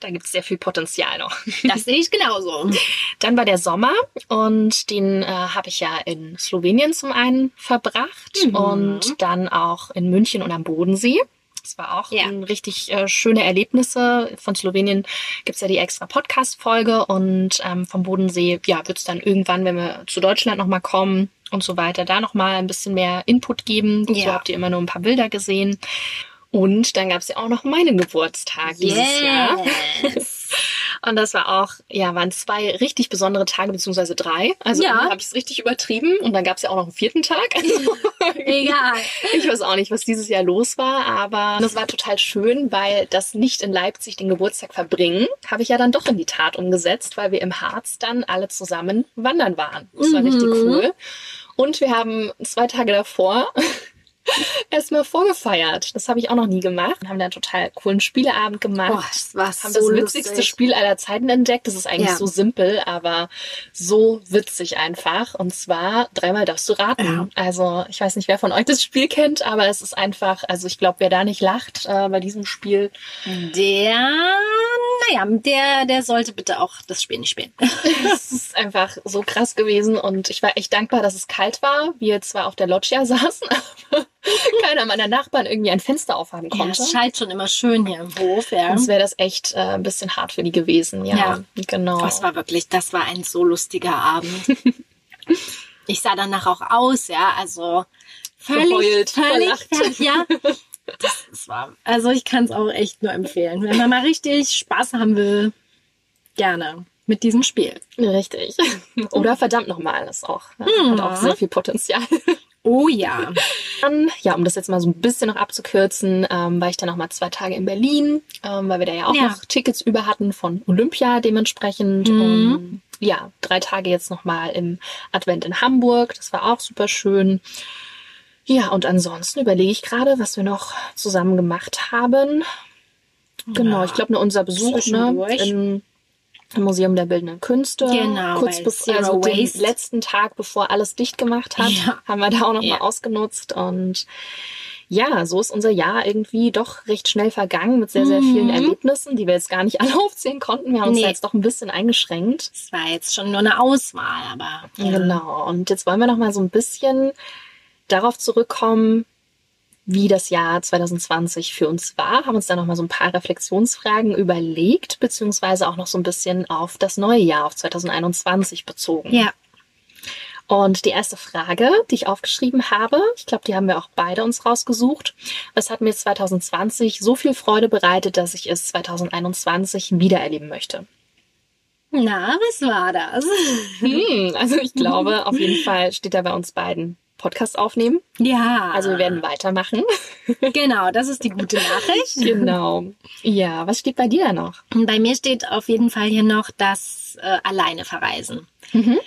Da gibt es sehr viel Potenzial noch. das sehe ich genauso. Dann war der Sommer und den äh, habe ich ja in Slowenien zum einen verbracht Mhm. und dann auch in München und am Bodensee. Das war auch Ja. richtig äh, schöne Erlebnisse. Von Slowenien gibt's ja die extra Podcast-Folge und ähm, vom Bodensee ja, wird's dann irgendwann, wenn wir zu Deutschland nochmal kommen, und so weiter da nochmal ein bisschen mehr Input geben. Ja. So habt ihr immer nur ein paar Bilder gesehen. Und dann gab es ja auch noch meinen Geburtstag dieses Jahr. Yes. Und das war auch, ja, waren zwei richtig besondere Tage, beziehungsweise drei. Also Ja. habe ich es richtig übertrieben. Und dann gab es ja auch noch einen vierten Tag. Also, Egal. ich weiß auch nicht, was dieses Jahr los war, aber das war total schön, weil das nicht in Leipzig den Geburtstag verbringen, habe ich ja dann doch in die Tat umgesetzt, weil wir im Harz dann alle zusammen wandern waren. Das war richtig cool. Und wir haben zwei Tage davor erstmal vorgefeiert. Das habe ich auch noch nie gemacht. Wir haben dann einen total coolen Spieleabend gemacht. Boah, das war haben so das witzigste lustig. Spiel aller Zeiten entdeckt. Das ist eigentlich Ja. so simpel, aber so witzig einfach. Und zwar dreimal darfst du raten. Ja. Also ich weiß nicht, wer von euch das Spiel kennt, aber es ist einfach, also ich glaube, wer da nicht lacht äh, bei diesem Spiel, Der, naja, der, der sollte bitte auch das Spiel nicht spielen. es ist einfach so krass gewesen. Und ich war echt dankbar, dass es kalt war. Wir zwar auf der Loggia saßen, aber keiner meiner Nachbarn irgendwie ein Fenster aufhaben Ja, konnte. es schallt schon immer schön hier im Hof, ja. Sonst wäre das echt äh, ein bisschen hart für die gewesen. Ja, Ja. genau. Das war wirklich, das war ein so lustiger Abend. ich sah danach auch aus, ja, also völlig, Verheult, völlig fertig, ja. Das, das war, also ich kann es auch echt nur empfehlen. Wenn man mal richtig Spaß haben will, gerne mit diesem Spiel. Richtig. Oder verdammt nochmal, ist auch, äh, hat auch sehr viel Potenzial. Oh ja. Dann, ja, um das jetzt mal so ein bisschen noch abzukürzen, ähm, war ich dann noch mal zwei Tage in Berlin, ähm, weil wir da ja auch Ja. noch Tickets über hatten von Olympia dementsprechend. Und, ja, drei Tage jetzt noch mal im Advent in Hamburg. Das war auch super schön. Ja, und ansonsten überlege ich gerade, was wir noch zusammen gemacht haben. Genau, Ja. ich glaube, nur unser Besuch ne, Zwischendurch. Museum der Bildenden Künste. Genau, kurz bevor, also den Waste. letzten Tag, bevor alles dicht gemacht hat, Ja. haben wir da auch noch Ja. mal ausgenutzt und ja, so ist unser Jahr irgendwie doch recht schnell vergangen mit sehr, sehr vielen Mhm. Erlebnissen, die wir jetzt gar nicht alle aufzählen konnten. Wir haben uns Nee. da jetzt doch ein bisschen eingeschränkt. Das war jetzt schon nur eine Auswahl, aber ja. Genau. Und jetzt wollen wir noch mal so ein bisschen darauf zurückkommen, wie das Jahr 2020 für uns war, haben uns da noch mal so ein paar Reflexionsfragen überlegt, beziehungsweise auch noch so ein bisschen auf das neue Jahr, auf 2021 bezogen. Ja. Und die erste Frage, die ich aufgeschrieben habe, ich glaube, die haben wir auch beide uns rausgesucht. Was hat mir 2020 so viel Freude bereitet, dass ich es 2021 wiedererleben möchte? Na, was war das? Hm, also ich glaube, auf jeden Fall steht da bei uns beiden Podcast aufnehmen. Ja. Also wir werden weitermachen. Genau, das ist die gute Nachricht. genau. Ja, was steht bei dir da noch? Bei mir steht auf jeden Fall hier noch das äh, alleine verreisen. Mhm.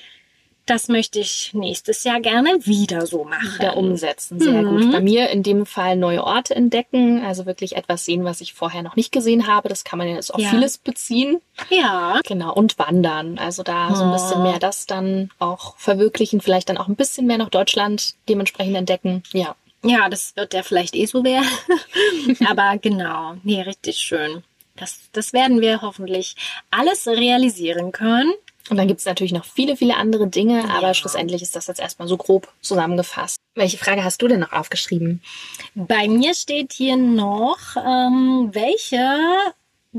Das möchte ich nächstes Jahr gerne wieder so machen. Wieder umsetzen, sehr Mhm. gut. Bei mir in dem Fall neue Orte entdecken, also wirklich etwas sehen, was ich vorher noch nicht gesehen habe. Das kann man jetzt auf Ja. vieles beziehen. Ja, Genau, und wandern. Also da so ein bisschen Oh. mehr das dann auch verwirklichen, vielleicht dann auch ein bisschen mehr noch Deutschland dementsprechend entdecken. Ja. ja, das wird ja vielleicht eh so werden. Aber genau, nee, richtig schön. Das, das werden wir hoffentlich alles realisieren können. Und dann gibt es natürlich noch viele, viele andere Dinge, aber Ja. schlussendlich ist das jetzt erstmal so grob zusammengefasst. Welche Frage hast du denn noch aufgeschrieben? Bei mir steht hier noch, ähm, welche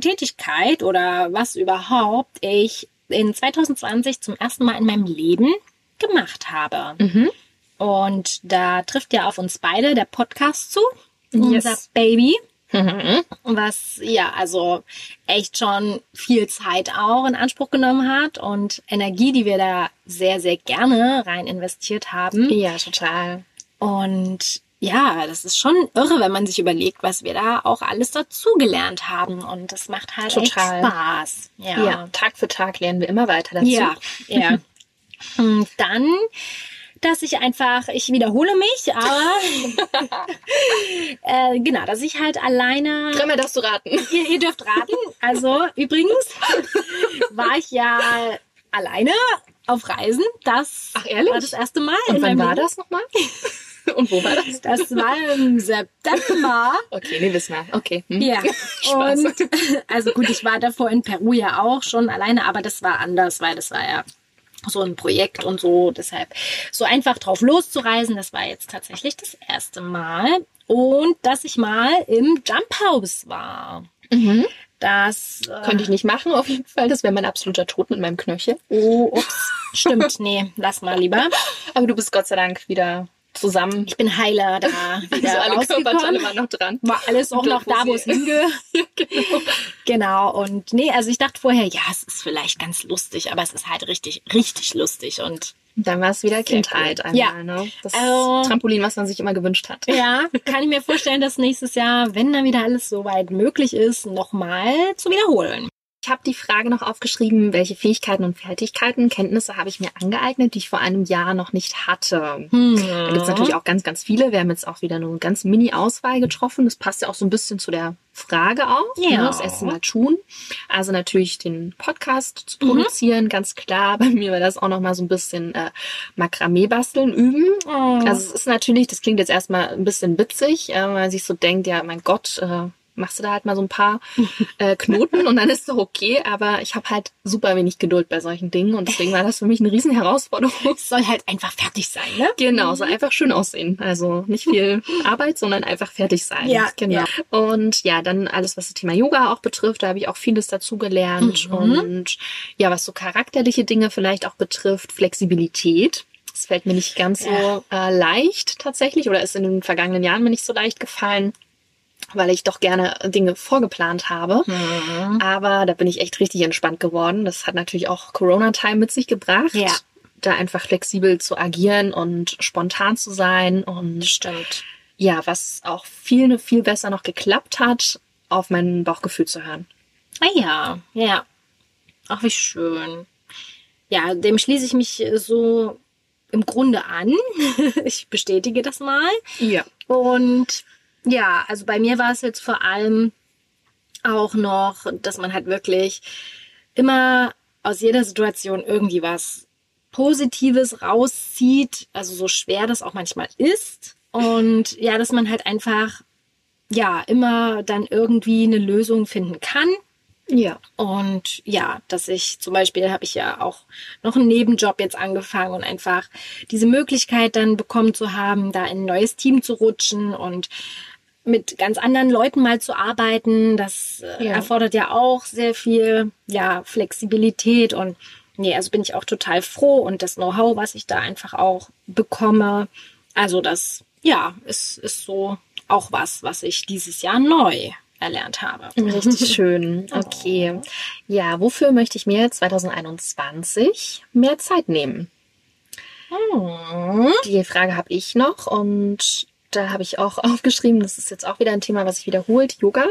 Tätigkeit oder was überhaupt ich in 2020 zum ersten Mal in meinem Leben gemacht habe. Mhm. Und da trifft ja auf uns beide der Podcast zu, Yes. unser Baby. Mhm. was ja also echt schon viel Zeit auch in Anspruch genommen hat und Energie, die wir da sehr, sehr gerne rein investiert haben. Ja, total. Und ja, das ist schon irre, wenn man sich überlegt, was wir da auch alles dazugelernt haben. Und das macht halt Total. echt Spaß. Ja. Ja. Tag für Tag lernen wir immer weiter dazu. Ja, ja. Und dann, dass ich einfach, ich wiederhole mich, aber äh, genau, dass ich halt alleine Dreimal darfst du raten. Ihr, ihr dürft raten. Also übrigens war ich ja alleine auf Reisen. Das Ach, war das erste Mal. Und wann war das nochmal? Und wo war das? Das war im September. Okay, nee, wissen wir. Okay. Hm. Ja. Und also gut, ich war davor in Peru ja auch schon alleine, aber das war anders, weil das war ja so ein Projekt und so. Deshalb so einfach drauf loszureisen, das war jetzt tatsächlich das erste Mal. Und dass ich mal im Jump House war. Das äh, Könnte ich nicht machen, auf jeden Fall. Das wäre mein absoluter Tod mit meinem Knöchel. Oh, ups. Stimmt, nee, lass mal lieber. Aber du bist Gott sei Dank wieder zusammen. Ich bin heiler da wieder also alle Körperteile waren noch dran. War alles auch noch da, wo es hingehört. genau. Genau, und nee, also ich dachte vorher, ja, es ist vielleicht ganz lustig, aber es ist halt richtig, richtig lustig und Dann war es wieder Sehr Kindheit cool. einmal, Ja. ne? Das Also- Trampolin, was man sich immer gewünscht hat. ja, kann ich mir vorstellen, dass nächstes Jahr, wenn dann wieder alles soweit möglich ist, nochmal zu wiederholen. Ich habe die Frage noch aufgeschrieben, welche Fähigkeiten und Fertigkeiten, Kenntnisse habe ich mir angeeignet, die ich vor einem Jahr noch nicht hatte. Hm. Da gibt's natürlich auch ganz, ganz viele. Wir haben jetzt auch wieder nur eine ganz Mini-Auswahl getroffen. Das passt ja auch so ein bisschen zu der Frage auch. Ja. Ne? Das erste Mal tun. Also natürlich den Podcast zu produzieren, ganz klar. Bei mir war das auch noch mal so ein bisschen äh, Makramee basteln üben. Oh. Also es ist natürlich, das klingt jetzt erstmal ein bisschen witzig, äh, weil man sich so denkt, ja, mein Gott, äh, machst du da halt mal so ein paar äh, Knoten und dann ist doch okay. Aber ich habe halt super wenig Geduld bei solchen Dingen und deswegen war das für mich eine riesen Herausforderung. es soll halt einfach fertig sein, ne? Genau, so einfach schön aussehen. Also nicht viel Arbeit, sondern einfach fertig sein. Ja, genau. ja. Und ja, dann alles, was das Thema Yoga auch betrifft, da habe ich auch vieles dazu gelernt. Mhm. Und ja, was so charakterliche Dinge vielleicht auch betrifft, Flexibilität. Das fällt mir nicht ganz so äh, leicht tatsächlich oder ist in den vergangenen Jahren mir nicht so leicht gefallen, weil ich doch gerne Dinge vorgeplant habe. Mhm. Aber da bin ich echt richtig entspannt geworden. Das hat natürlich auch Corona-Time mit sich gebracht. Ja. Da einfach flexibel zu agieren und spontan zu sein. Und Stimmt. ja, was auch viel, viel besser noch geklappt hat, auf mein Bauchgefühl zu hören. Ah ja, ja. Ach, wie schön. Ja, dem schließe ich mich so im Grunde an. ich bestätige das mal. Ja. Und ja, also bei mir war es jetzt vor allem auch noch, dass man halt wirklich immer aus jeder Situation irgendwie was Positives rauszieht, also so schwer das auch manchmal ist. Und ja, dass man halt einfach, ja, immer dann irgendwie eine Lösung finden kann. Ja. Und ja, dass ich zum Beispiel habe ich ja auch noch einen Nebenjob jetzt angefangen und einfach diese Möglichkeit dann bekommen zu haben, da in ein neues Team zu rutschen und mit ganz anderen Leuten mal zu arbeiten. Das äh, Ja. erfordert ja auch sehr viel, ja, Flexibilität und nee, also bin ich auch total froh und das Know-how, was ich da einfach auch bekomme. Also das, ja, ist, ist so auch was, was ich dieses Jahr neu erlernt habe. Richtig schön. Okay. Ja, wofür möchte ich mir 2021 mehr Zeit nehmen? Hm. Die Frage habe ich noch und da habe ich auch aufgeschrieben, das ist jetzt auch wieder ein Thema, was sich wiederholt, Yoga.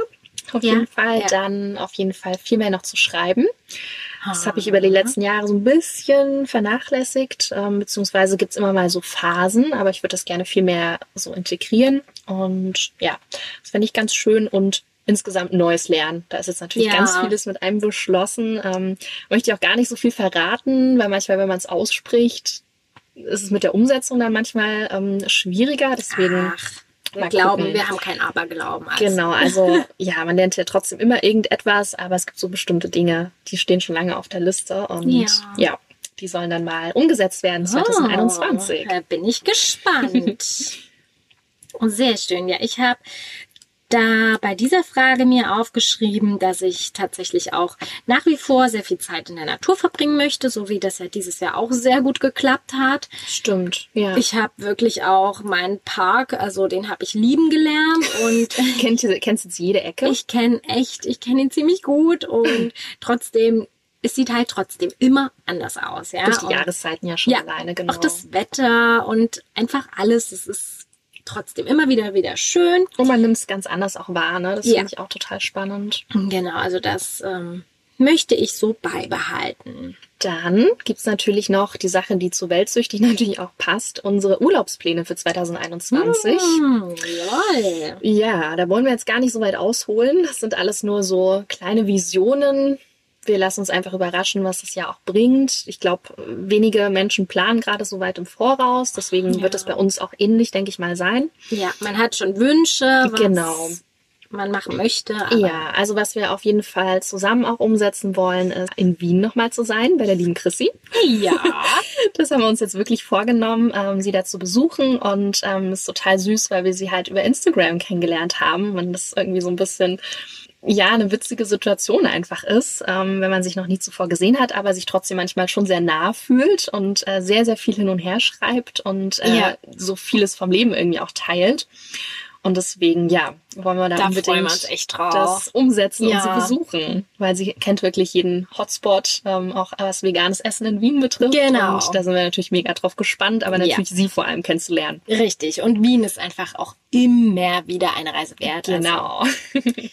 Auf Ja, jeden Fall, ja. dann auf jeden Fall viel mehr noch zu schreiben. Das habe ich über die Ah. letzten Jahre so ein bisschen vernachlässigt, ähm, beziehungsweise gibt's immer mal so Phasen, aber ich würde das gerne viel mehr so integrieren. Und ja, das fände ich ganz schön und insgesamt neues Lernen. Da ist jetzt natürlich Ja. ganz vieles mit einem beschlossen. Ähm, möchte ich auch gar nicht so viel verraten, weil manchmal, wenn man es ausspricht, ist es mit der Umsetzung dann manchmal ähm, schwieriger. Deswegen Ach, wir glauben, gucken. wir haben kein Aberglauben. Also. Genau, also ja, man lernt ja trotzdem immer irgendetwas, aber es gibt so bestimmte Dinge, die stehen schon lange auf der Liste und Ja. ja, die sollen dann mal umgesetzt werden 2021. Oh, da bin ich gespannt. Und sehr schön. Ja, ich habe da bei dieser Frage mir aufgeschrieben, dass ich tatsächlich auch nach wie vor sehr viel Zeit in der Natur verbringen möchte, so wie das ja dieses Jahr auch sehr gut geklappt hat. Stimmt, ja. Ich habe wirklich auch meinen Park, also den habe ich lieben gelernt und Kennt, ihr- kennst jetzt jede Ecke? ich kenne echt, ich kenne ihn ziemlich gut und trotzdem, es sieht halt trotzdem immer anders aus, ja. Durch die Und- Jahreszeiten ja schon ja, alleine, genau. Auch das Wetter und einfach alles, es ist trotzdem immer wieder wieder schön. und man nimmt es ganz anders auch wahr, ne? Das Ja. finde ich auch total spannend. Genau, also das ähm, möchte ich so beibehalten. Dann gibt's natürlich noch die Sache, die zu Weltsüchtig natürlich auch passt, unsere Urlaubspläne für 2021. Hm, jawohl. Ja, da wollen wir jetzt gar nicht so weit ausholen. Das sind alles nur so kleine Visionen. Wir lassen uns einfach überraschen, was das Jahr auch bringt. Ich glaube, wenige Menschen planen gerade so weit im Voraus. Deswegen Ja. wird es bei uns auch ähnlich, denke ich mal, sein. Ja, man hat schon Wünsche, was Genau. man machen möchte. Ja, also was wir auf jeden Fall zusammen auch umsetzen wollen, ist in Wien nochmal zu sein, bei der lieben Chrissy. ja. Das haben wir uns jetzt wirklich vorgenommen, ähm, sie da zu besuchen und ähm, ist total süß, weil wir sie halt über Instagram kennengelernt haben und das irgendwie so ein bisschen ja eine witzige Situation einfach ist, ähm, wenn man sich noch nie zuvor gesehen hat, aber sich trotzdem manchmal schon sehr nah fühlt und äh, sehr, sehr viel hin und her schreibt und äh, Ja. so vieles vom Leben irgendwie auch teilt. Und deswegen, ja, wollen wir da, Da unbedingt echt drauf. das umsetzen Ja. und sie besuchen, weil sie kennt wirklich jeden Hotspot, ähm, auch was veganes Essen in Wien betrifft. Genau. Und da sind wir natürlich mega drauf gespannt, aber Ja. natürlich sie vor allem kennenzulernen. Richtig. Und Wien ist einfach auch immer wieder eine Reise wert. Genau. Also,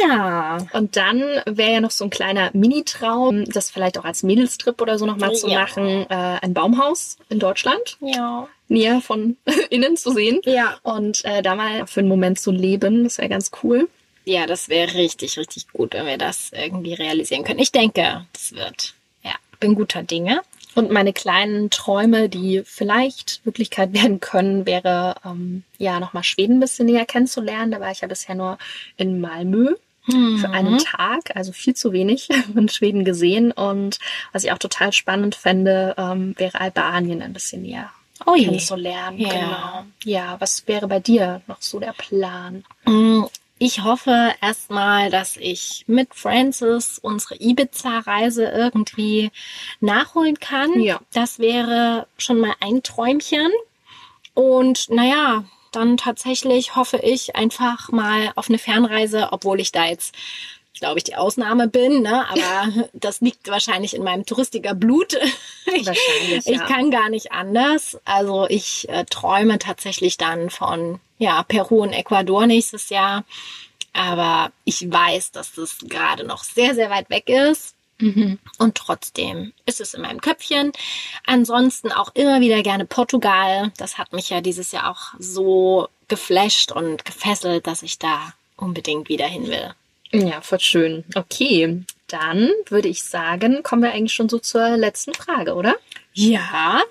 ja. Und dann wäre ja noch so ein kleiner Mini-Traum, das vielleicht auch als Mädelstrip oder so nochmal zu Ja. machen, äh, ein Baumhaus in Deutschland, Ja. näher von innen zu sehen. Ja. Und äh, da mal für einen Moment zu leben, das wäre ganz cool. Ja, das wäre richtig, richtig gut, wenn wir das irgendwie realisieren können. Ich denke, das wird. Ja, bin guter Dinge. Und meine kleinen Träume, die vielleicht Wirklichkeit werden können, wäre ähm, ja nochmal Schweden ein bisschen näher kennenzulernen. Da war ich ja bisher nur in Malmö für einen Tag, also viel zu wenig von Schweden gesehen. Und was ich auch total spannend fände, ähm, wäre Albanien ein bisschen näher Oh je. kennenzulernen. Ja. Genau. Ja, was wäre bei dir noch so der Plan? Ich hoffe erstmal, dass ich mit Francis unsere Ibiza-Reise irgendwie nachholen kann. Ja. Das wäre schon mal ein Träumchen. Und naja, dann tatsächlich hoffe ich einfach mal auf eine Fernreise, obwohl ich da jetzt, glaube ich, die Ausnahme bin, ne? Aber das liegt wahrscheinlich in meinem Touristiker-Blut. Ich, Wahrscheinlich, ich ja. kann gar nicht anders. Also ich äh, träume tatsächlich dann von ja, Peru und Ecuador nächstes Jahr. Aber ich weiß, dass das gerade noch sehr, sehr weit weg ist. Und trotzdem ist es in meinem Köpfchen. Ansonsten auch immer wieder gerne Portugal. Das hat mich ja dieses Jahr auch so geflasht und gefesselt, dass ich da unbedingt wieder hin will. Ja, voll schön. Okay, dann würde ich sagen, kommen wir eigentlich schon so zur letzten Frage, oder? Ja,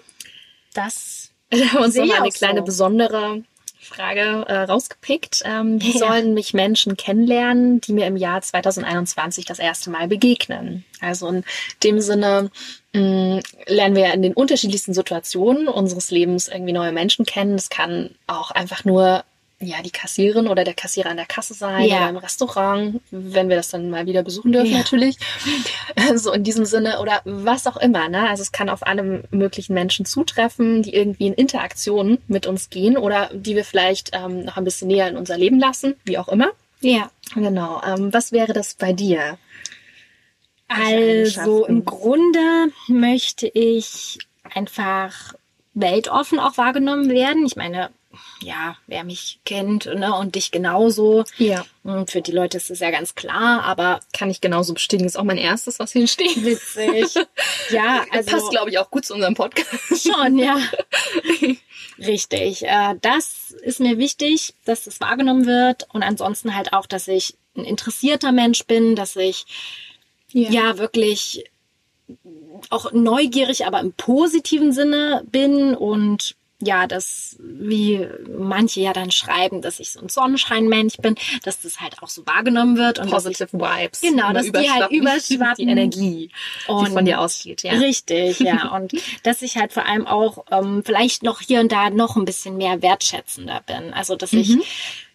das Wir haben uns Sehe noch mal ich eine kleine so. besondere Frage äh, rausgepickt. Ähm, wie Ja. sollen mich Menschen kennenlernen, die mir im Jahr 2021 das erste Mal begegnen? Also in dem Sinne mh, lernen wir in den unterschiedlichsten Situationen unseres Lebens irgendwie neue Menschen kennen. Es kann auch einfach nur ja, die Kassiererin oder der Kassierer an der Kasse sein Ja. oder im Restaurant, wenn wir das dann mal wieder besuchen dürfen Ja. natürlich. So in diesem Sinne oder was auch immer. Ne? Also es kann auf alle möglichen Menschen zutreffen, die irgendwie in Interaktion mit uns gehen oder die wir vielleicht ähm, noch ein bisschen näher in unser Leben lassen, wie auch immer. ja. Genau. Ähm, was wäre das bei dir? Also im Grunde möchte ich einfach weltoffen auch wahrgenommen werden. Ich meine, ja, wer mich kennt ne, und dich genauso. Ja. Und für die Leute ist es ja ganz klar, aber Kann ich genauso bestätigen. Ist auch mein erstes, was hier steht. witzig. ja, also Passt, glaube ich, auch gut zu unserem Podcast. schon, ja. Richtig. Äh, das ist mir wichtig, dass das wahrgenommen wird und ansonsten halt auch, dass ich ein interessierter Mensch bin, dass ich ja wirklich auch neugierig, aber im positiven Sinne bin und ja, dass wie manche ja dann schreiben, dass ich so ein Sonnenscheinmensch bin, dass das halt auch so wahrgenommen wird und dass ich, Positive Vibes. Genau, dass die halt überschwappen. Die Energie, die Und- von dir ausgeht. Ja. Richtig, ja. Und dass ich halt vor allem auch ähm, vielleicht noch hier und da noch ein bisschen mehr wertschätzender bin. Also dass ich,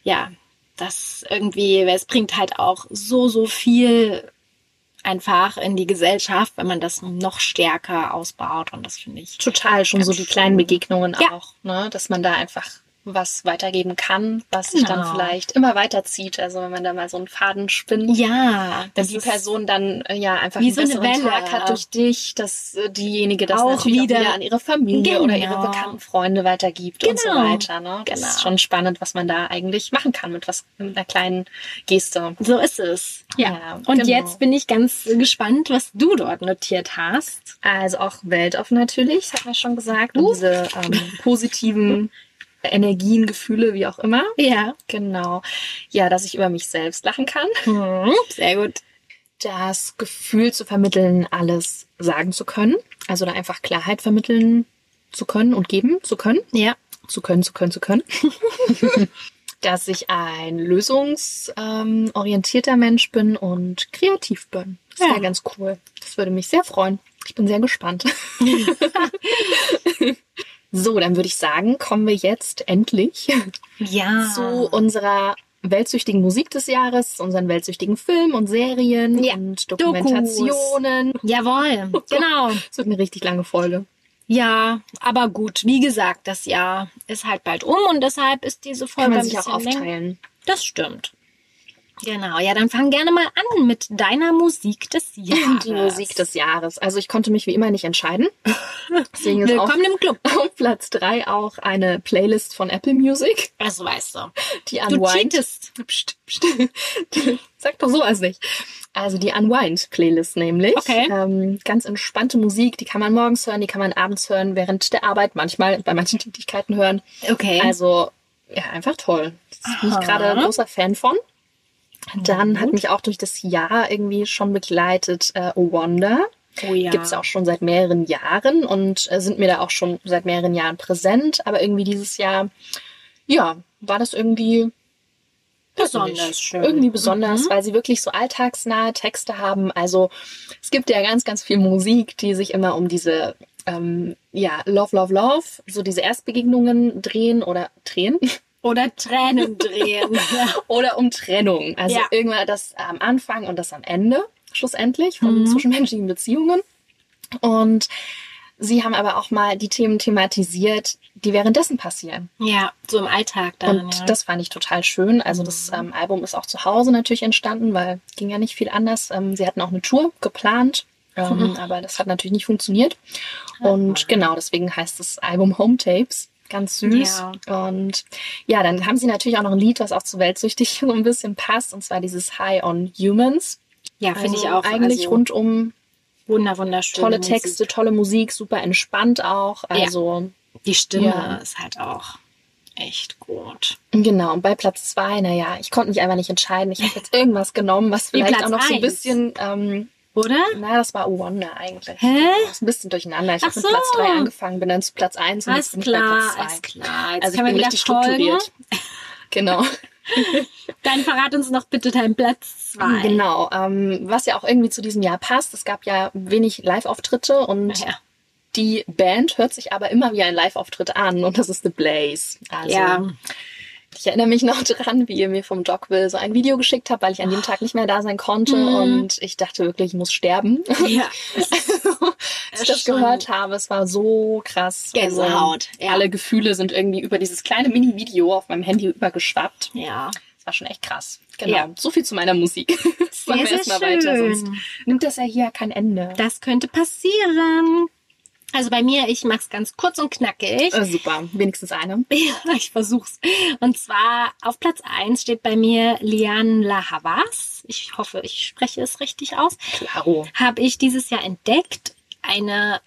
ja, das irgendwie, es bringt halt auch so, so viel einfach in die Gesellschaft, wenn man das noch stärker ausbaut. Und das finde ich Total, schon so die kleinen schön. Begegnungen Ja. auch, ne? dass man da einfach was weitergeben kann, was sich dann Genau. vielleicht immer weiterzieht. Also wenn man da mal so einen Faden spinnt, ja, dass das die Person dann äh, ja einfach wie einen so eine besseren Welle. Tag hat durch dich, dass äh, diejenige das Auch natürlich wieder- auch wieder an ihre Familie oder ihre Genau. bekannten Freunde weitergibt und so Genau. weiter. Ne? Das Genau. ist schon spannend, was man da eigentlich machen kann mit was mit einer kleinen Geste. So ist es. Ja. Ja, und genau. jetzt bin ich ganz gespannt, was du dort notiert hast. Also auch weltoffen natürlich, das hatten wir schon gesagt. Und Uh. diese ähm, positiven Energien, Gefühle, wie auch immer. Ja. Genau. Ja, dass ich über mich selbst lachen kann. Hm, sehr gut. Das Gefühl zu vermitteln, alles sagen zu können. Also da einfach Klarheit vermitteln zu können und geben zu können. Ja. Zu können, zu können, zu können. dass ich ein lösungsorientierter Mensch bin und kreativ bin. Das wäre Ja. ganz cool. Das würde mich sehr freuen. Ich bin sehr gespannt. so, dann würde ich sagen, kommen wir jetzt endlich Ja. zu unserer weltsüchtigen Musik des Jahres, unseren weltsüchtigen Film und Serien Ja, und Dokumentationen. Jawohl, genau. Das wird eine richtig lange Folge. Ja, aber gut, wie gesagt, das Jahr ist halt bald um und deshalb ist diese Folge Kann man sich auch bisschen länger. aufteilen. Das stimmt. Genau, ja, dann fang gerne mal an mit deiner Musik des Jahres. Die Musik des Jahres. Also ich konnte mich wie immer nicht entscheiden. Deswegen ist Willkommen im Club. auf, auf Platz drei auch eine Playlist von Apple Music. Das weißt du. Die Du Unwind. cheatest. Psst, psst. Sag doch sowas nicht. Also die Unwind-Playlist nämlich. Okay. Ähm, ganz entspannte Musik, die kann man morgens hören, die kann man abends hören, während der Arbeit, manchmal bei manchen Tätigkeiten hören. Okay. Also, ja, einfach toll. Das bin ich gerade ein großer Fan von. Dann hat mich auch durch das Jahr irgendwie schon begleitet äh, Wonder. oh ja. Gibt's auch schon seit mehreren Jahren und äh, sind mir da auch schon seit mehreren Jahren präsent. Aber irgendwie dieses Jahr, ja, war das irgendwie Besonders schön. Irgendwie besonders, Mhm. weil sie wirklich so alltagsnahe Texte haben. Also es gibt ja ganz, ganz viel Musik, die sich immer um diese ähm, ja, Love, Love, Love, so diese Erstbegegnungen drehen oder drehen Oder Tränen drehen. oder um Trennung. Also Ja. irgendwann das am Anfang und das am Ende, schlussendlich, von Mhm. zwischenmenschlichen Beziehungen. Und sie haben aber auch mal die Themen thematisiert, die währenddessen passieren. ja, so im Alltag dann. Und ja. das fand ich total schön. Also das ähm, Album ist auch zu Hause natürlich entstanden, weil ging ja nicht viel anders. Ähm, sie hatten auch eine Tour geplant, ähm, aber das hat natürlich nicht funktioniert. Und genau, deswegen heißt das Album Home Tapes. Ganz süß. Und ja, dann haben sie natürlich auch noch ein Lied, was auch zu Weltsüchtig so ein bisschen passt, und zwar dieses High on Humans. ja, finde Also ich auch. Eigentlich also, rundum wunder, wunderschön. tolle Texte, tolle Musik, super entspannt auch. Also Die Stimme Ja. ist halt auch echt gut. Genau, und bei Platz zwei, naja, ich konnte mich einfach nicht entscheiden. Ich habe jetzt irgendwas genommen, was vielleicht auch noch so ein eins? bisschen, ähm, Oder? na, das war Wonder eigentlich. Hä? Das ist ein bisschen durcheinander. Ich habe so. mit Platz drei angefangen, bin dann zu Platz eins und Alles jetzt bin ich bei klar, Platz zwei. alles klar. Jetzt Also ich bin richtig folgen. strukturiert. Genau. Dann verrat uns noch bitte deinen Platz zwei. Genau. Ähm, was ja auch irgendwie zu diesem Jahr passt. Es gab ja wenig Live-Auftritte und Ja. die Band hört sich aber immer wie ein Live-Auftritt an und das ist The Blaze. Also, ja. Ich erinnere mich noch dran, wie ihr mir vom Dockville so ein Video geschickt habt, weil ich an dem Tag nicht mehr da sein konnte Mhm. und ich dachte wirklich, ich muss sterben. ja. Als ich das gehört habe, es war so krass. Gänsehaut, Also, ja. Alle Gefühle sind irgendwie über dieses kleine Mini-Video auf meinem Handy übergeschwappt. Ja. Das war schon echt krass. Genau. Ja. So viel zu meiner Musik. Sehr, Machen wir erstmal weiter, sonst nimmt das ja hier kein Ende. Das könnte passieren. Also bei mir, ich mach's ganz kurz und knackig. Äh, super, wenigstens eine. Ja, ich versuch's. Und zwar auf Platz eins steht bei mir Lian La Havas. Ich hoffe, ich spreche es richtig aus. Claro. Habe ich dieses Jahr entdeckt. Eine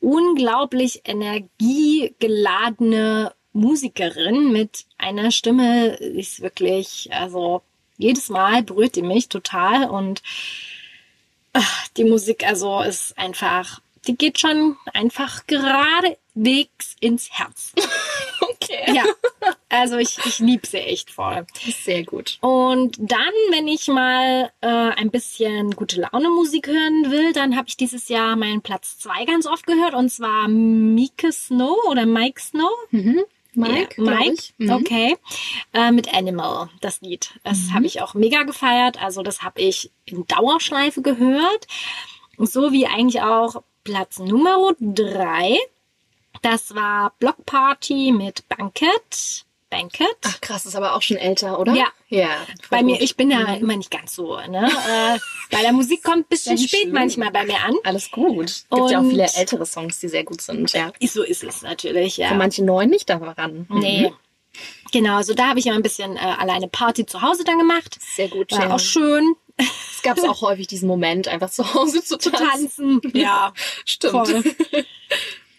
unglaublich energiegeladene Musikerin mit einer Stimme, ist wirklich, also jedes Mal berührt die mich total und ach, die Musik also ist einfach, die geht schon einfach geradewegs ins Herz. Okay. Ja, also ich, ich liebe sie echt voll. Sehr gut. Und dann, wenn ich mal äh, ein bisschen gute Laune Musik hören will, dann habe ich dieses Jahr meinen Platz zwei ganz oft gehört und zwar Mike Snow oder Mike Snow. Mhm. Mike, Ja, Mike. Mhm. okay. Äh, mit Animal, das Lied. Das habe ich auch mega gefeiert. Also das habe ich in Dauerschleife gehört. So wie eigentlich auch Platz Nummer drei. Das war Block Party mit Banquet. Banquet. Ach krass, ist aber auch schon älter, oder? Ja. Ja. Bei voll mir, gut. ich bin ja Mhm. immer nicht ganz so, ne? Äh, bei der Musik kommt ein bisschen spät schlimm. manchmal bei mir an. Alles gut. Es gibt ja auch viele ältere Songs, die sehr gut sind. Ja. So ist es natürlich, ja. Von manchen neuen nicht daran. Nee. Mhm. Genau, so da habe ich immer ein bisschen äh, alleine Party zu Hause dann gemacht. Sehr gut. War ja. auch schön Es gab auch häufig diesen Moment, einfach zu Hause zu tanzen. tanzen. Ja, Stimmt. voll.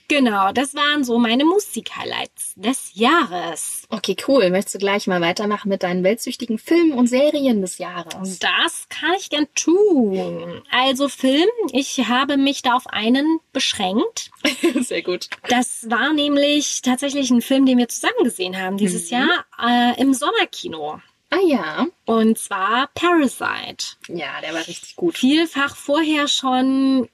Genau, das waren so meine Musik-Highlights des Jahres. Okay, cool. Möchtest du gleich mal weitermachen mit deinen weltsüchtigen Filmen und Serien des Jahres? Das kann ich gern tun. Also Film, ich habe mich da auf einen beschränkt. Sehr gut. Das war nämlich tatsächlich ein Film, den wir zusammen gesehen haben dieses Mhm. Jahr äh, im Sommerkino. Ah ja. Und zwar Parasite. Ja, der war richtig gut. Vielfach vorher schon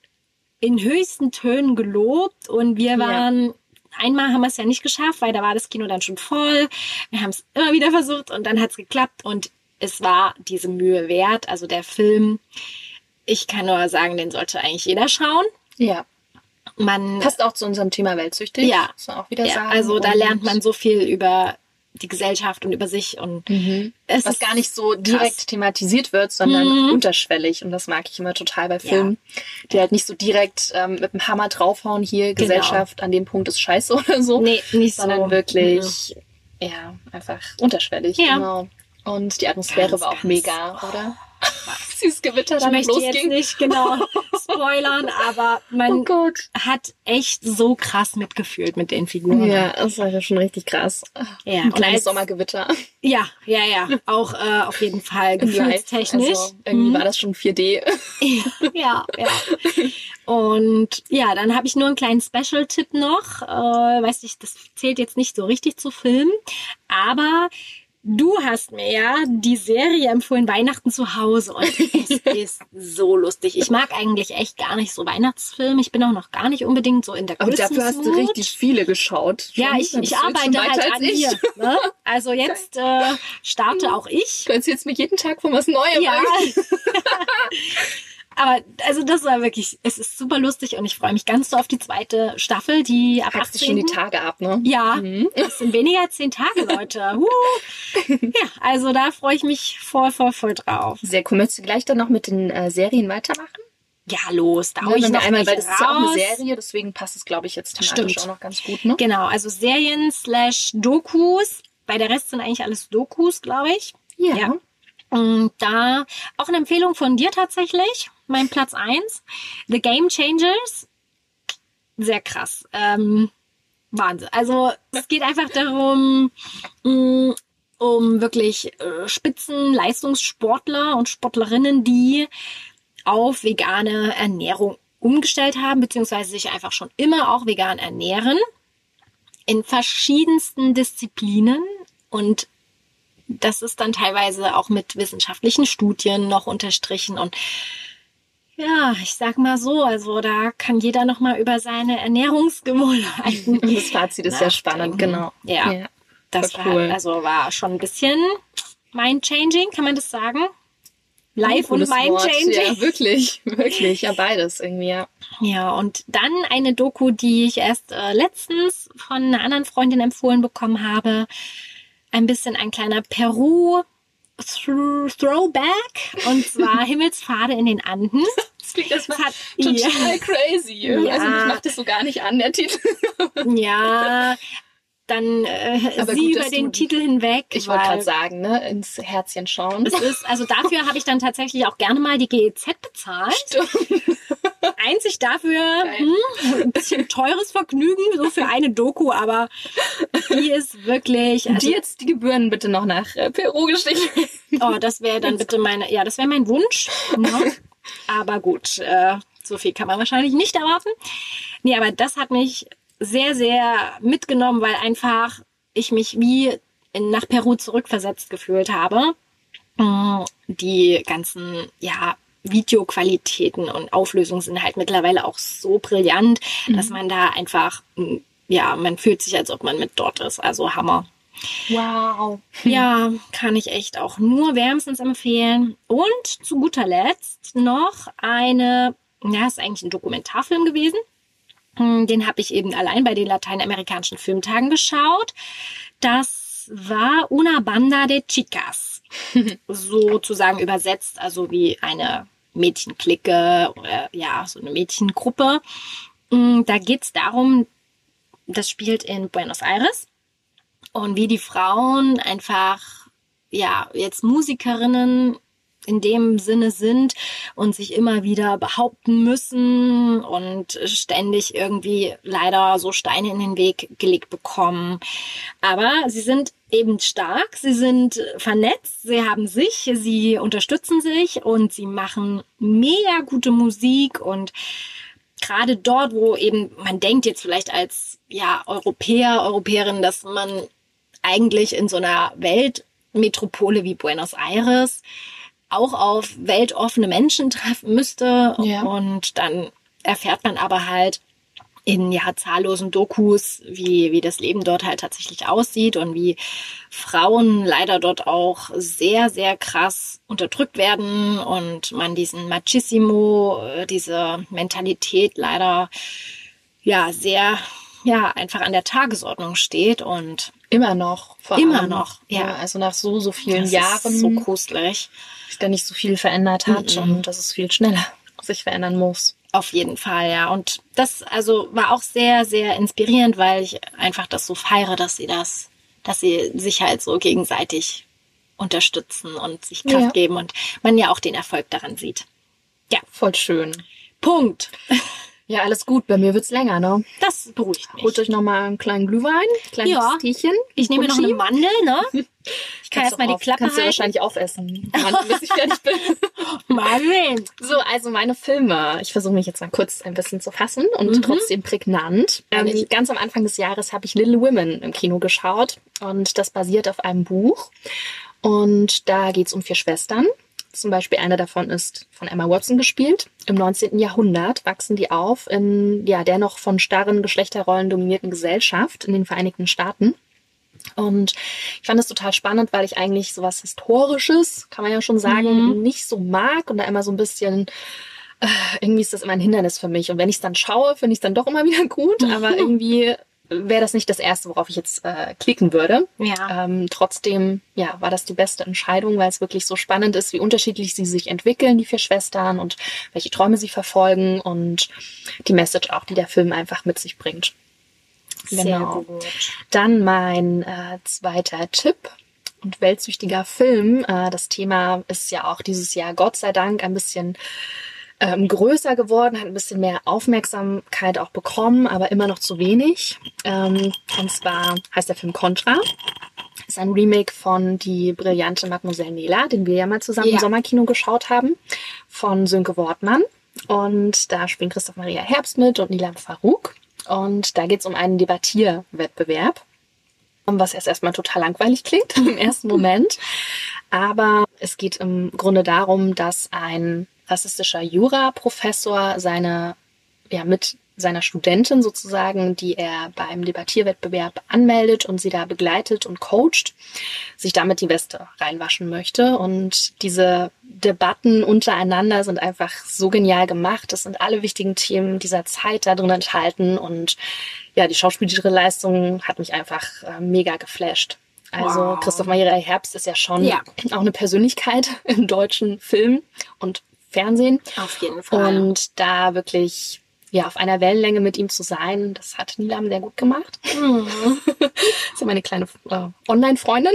in höchsten Tönen gelobt und wir Ja. waren einmal haben wir es ja nicht geschafft, weil da war das Kino dann schon voll. Wir haben es immer wieder versucht und dann hat es geklappt und es war diese Mühe wert. Also der Film, ich kann nur sagen, den sollte eigentlich jeder schauen. Ja. Man, Passt auch zu unserem Thema weltsüchtig. Ja. Muss man auch wieder ja, sagen. also da Und lernt man so viel über die Gesellschaft und über sich und es was gar nicht so direkt thematisiert wird, sondern Mhm. unterschwellig. Und das mag ich immer total bei Filmen, die halt nicht so direkt ähm, mit dem Hammer draufhauen, hier Gesellschaft an dem Punkt ist scheiße oder so, nee, nicht sondern so. Mhm. wirklich, ja, einfach unterschwellig. Ja. Genau. Und die Atmosphäre Ganz, war auch mega, oder? Süßes Gewitter Ich dann möchte jetzt nicht genau spoilern, aber man Oh hat echt so krass mitgefühlt mit den Figuren. Ja, das war ja schon richtig krass. ja. Ein kleines als, Sommergewitter. Ja, ja, ja. Auch äh, auf jeden Fall gefühlstechnisch. Also, irgendwie Mhm. war das schon 4D. ja, ja. Und ja, dann habe ich nur einen kleinen Special-Tipp noch. Äh, weiß ich, das zählt jetzt nicht so richtig zu Filmen, aber du hast mir ja die Serie empfohlen Weihnachten zu Hause und es ist so lustig. Ich mag eigentlich echt gar nicht so Weihnachtsfilme. Ich bin auch noch gar nicht unbedingt so in der Aber dafür hast du richtig viele geschaut. Ja, Schon. ich, bist ich jetzt schon arbeite halt an ich. mir. Ne? Also jetzt äh, starte auch ich. Du erzählst mir jeden Tag von was Neuem. Ja. Aber also das war wirklich, es ist super lustig und ich freue mich ganz so auf die zweite Staffel, die ab du 18. schon die Tage ab, ne? ja, Mhm. es sind weniger als zehn Tage, Leute. Huh. Ja, also da freue ich mich voll, voll, voll drauf. Sehr cool. Möchtest du gleich dann noch mit den äh, Serien weitermachen? Ja, los, da hau Ja, ich noch einmal, weil das ist ja auch eine. Serie, deswegen passt es, glaube ich, jetzt thematisch Stimmt. auch noch ganz gut, ne? Genau, also Serien slash Dokus. Bei der Rest sind eigentlich alles Dokus, glaube ich. Ja. Und da auch eine Empfehlung von dir tatsächlich, mein Platz eins The Game Changers. Sehr krass. Ähm, Wahnsinn. Also es geht einfach darum, mh, um wirklich äh, Spitzenleistungssportler und Sportlerinnen, die auf vegane Ernährung umgestellt haben, beziehungsweise sich einfach schon immer auch vegan ernähren. In verschiedensten Disziplinen und das ist dann teilweise auch mit wissenschaftlichen Studien noch unterstrichen und ja, ich sag mal so, also da kann jeder noch mal über seine Ernährungsgewohnheiten. Und das Fazit ist sehr spannend, genau. Ja, das voll war cool. also war schon ein bisschen mind-changing, kann man das sagen? Live und mind-changing. Ja, wirklich, wirklich. Ja, beides irgendwie, ja. Ja, und dann eine Doku, die ich erst äh, letztens von einer anderen Freundin empfohlen bekommen habe. Ein bisschen ein kleiner Peru Throwback und zwar Himmelspfade in den Anden. Das klingt erstmal Das hat- total crazy. Ja. Also mich macht das so gar nicht an, der Titel. Ja, dann äh, Aber sie gut, über den Titel hinweg. Ich wollte gerade sagen, ne, ins Herzchen schauen. Es ist, also dafür habe ich dann tatsächlich auch gerne mal die GEZ bezahlt. Stimmt. Einzig dafür hm, ein bisschen teures Vergnügen, so für eine Doku, aber die ist wirklich. Also, Die jetzt die Gebühren bitte noch nach äh, Peru geschickt. oh, das wäre dann bitte meine, ja, das wäre mein Wunsch. Ne? Aber gut, äh, so viel kann man wahrscheinlich nicht erwarten. Nee, aber das hat mich sehr, sehr mitgenommen, weil einfach ich mich wie in, nach Peru zurückversetzt gefühlt habe. Mm, Die ganzen, ja, Videoqualitäten und Auflösungen sind halt mittlerweile auch so brillant, dass man da einfach, mm, ja, man fühlt sich, als ob man mit dort ist. Also Hammer. Wow. Ja, kann ich echt auch nur wärmstens empfehlen. Und zu guter Letzt noch eine, ja, ist eigentlich ein Dokumentarfilm gewesen. Hm, Den habe ich eben allein bei den lateinamerikanischen Filmtagen geschaut. Das war Una Banda de Chicas. Sozusagen übersetzt, also wie eine Mädchenklicke oder ja, so eine Mädchengruppe. Hm, Da geht's darum, das spielt in Buenos Aires und wie die Frauen einfach, ja, jetzt Musikerinnen in dem Sinne sind und sich immer wieder behaupten müssen und ständig irgendwie leider so Steine in den Weg gelegt bekommen. Aber sie sind eben stark, sie sind vernetzt, sie haben sich, sie unterstützen sich und sie machen mega gute Musik und gerade dort, wo eben man denkt jetzt vielleicht als ja Europäer, Europäerin, dass man eigentlich in so einer Weltmetropole wie Buenos Aires auch auf weltoffene Menschen treffen müsste Ja. und dann erfährt man aber halt, in ja zahllosen Dokus, wie, wie das Leben dort halt tatsächlich aussieht und wie Frauen leider dort auch sehr, sehr krass unterdrückt werden und man diesen Machismo, äh, diese Mentalität leider ja sehr ja einfach an der Tagesordnung steht und immer noch vor immer allem. noch ja. ja. also nach so so vielen das Jahren so gruselig sich da nicht so viel verändert hat mhm. und dass es viel schneller sich verändern muss auf jeden Fall, ja. Und das also war auch sehr, sehr inspirierend, weil ich einfach das so feiere, dass sie das, dass sie sich halt so gegenseitig unterstützen und sich Kraft ja. geben und man ja auch den Erfolg daran sieht. Ja, voll schön. Punkt. Ja, alles gut. Bei mir wird's länger, ne? Das beruhigt mich. Holt euch noch mal einen kleinen Glühwein, kleines ja. Tierchen. Ich nehme noch eine Mandel, ne? Ich kann erstmal die Klappe Kannst halten. du wahrscheinlich aufessen, Mann, bis ich fertig bin. sehen. So, also meine Filme. Ich versuche mich jetzt mal kurz ein bisschen zu fassen und mhm. trotzdem prägnant. Ähm, ganz am Anfang des Jahres habe ich Little Women im Kino geschaut und das basiert auf einem Buch. Und da geht's um vier Schwestern zum Beispiel eine davon ist von Emma Watson gespielt. Im 19. Jahrhundert wachsen die auf in ja, der noch von starren Geschlechterrollen dominierten Gesellschaft in den Vereinigten Staaten. Und ich fand es total spannend, weil ich eigentlich sowas Historisches, kann man ja schon sagen, mhm. nicht so mag und da immer so ein bisschen äh, irgendwie ist das immer ein Hindernis für mich. Und wenn ich es dann schaue, finde ich es dann doch immer wieder gut. Aber irgendwie wäre das nicht das Erste, worauf ich jetzt äh, klicken würde. Ja. Ähm, trotzdem, ja, war das die beste Entscheidung, weil es wirklich so spannend ist, wie unterschiedlich sie sich entwickeln, die vier Schwestern und welche Träume sie verfolgen und die Message auch, die der Film einfach mit sich bringt. Sehr genau. gut. Dann mein äh, zweiter Tipp und weltsüchtiger Film. Äh, das Thema ist ja auch dieses Jahr Gott sei Dank ein bisschen ähm, größer geworden, hat ein bisschen mehr Aufmerksamkeit auch bekommen, aber immer noch zu wenig. Ähm, und zwar heißt der Film Contra. Ist ein Remake von Die brillante Mademoiselle Nela, den wir ja mal zusammen ja. im Sommerkino geschaut haben, von Sönke Wortmann. Und da spielen Christoph Maria Herbst mit und Nilam Farouk. Und da geht es um einen Debattierwettbewerb, was erst erstmal total langweilig klingt im ersten Moment. Aber es geht im Grunde darum, dass ein rassistischer Jura-Professor seine, ja, mit seiner Studentin sozusagen, die er beim Debattierwettbewerb anmeldet und sie da begleitet und coacht, sich damit die Weste reinwaschen möchte. Und diese Debatten untereinander sind einfach so genial gemacht. Es sind alle wichtigen Themen dieser Zeit da drin enthalten und ja, die schauspielerische Leistung hat mich einfach äh, mega geflasht. Also wow. Christoph Maria Herbst ist ja schon ja. auch eine Persönlichkeit im deutschen Film und Fernsehen. Auf jeden Fall. Und da wirklich ja, auf einer Wellenlänge mit ihm zu sein, das hat Nilam sehr gut gemacht. Mhm. das ist ja meine kleine äh, Online-Freundin.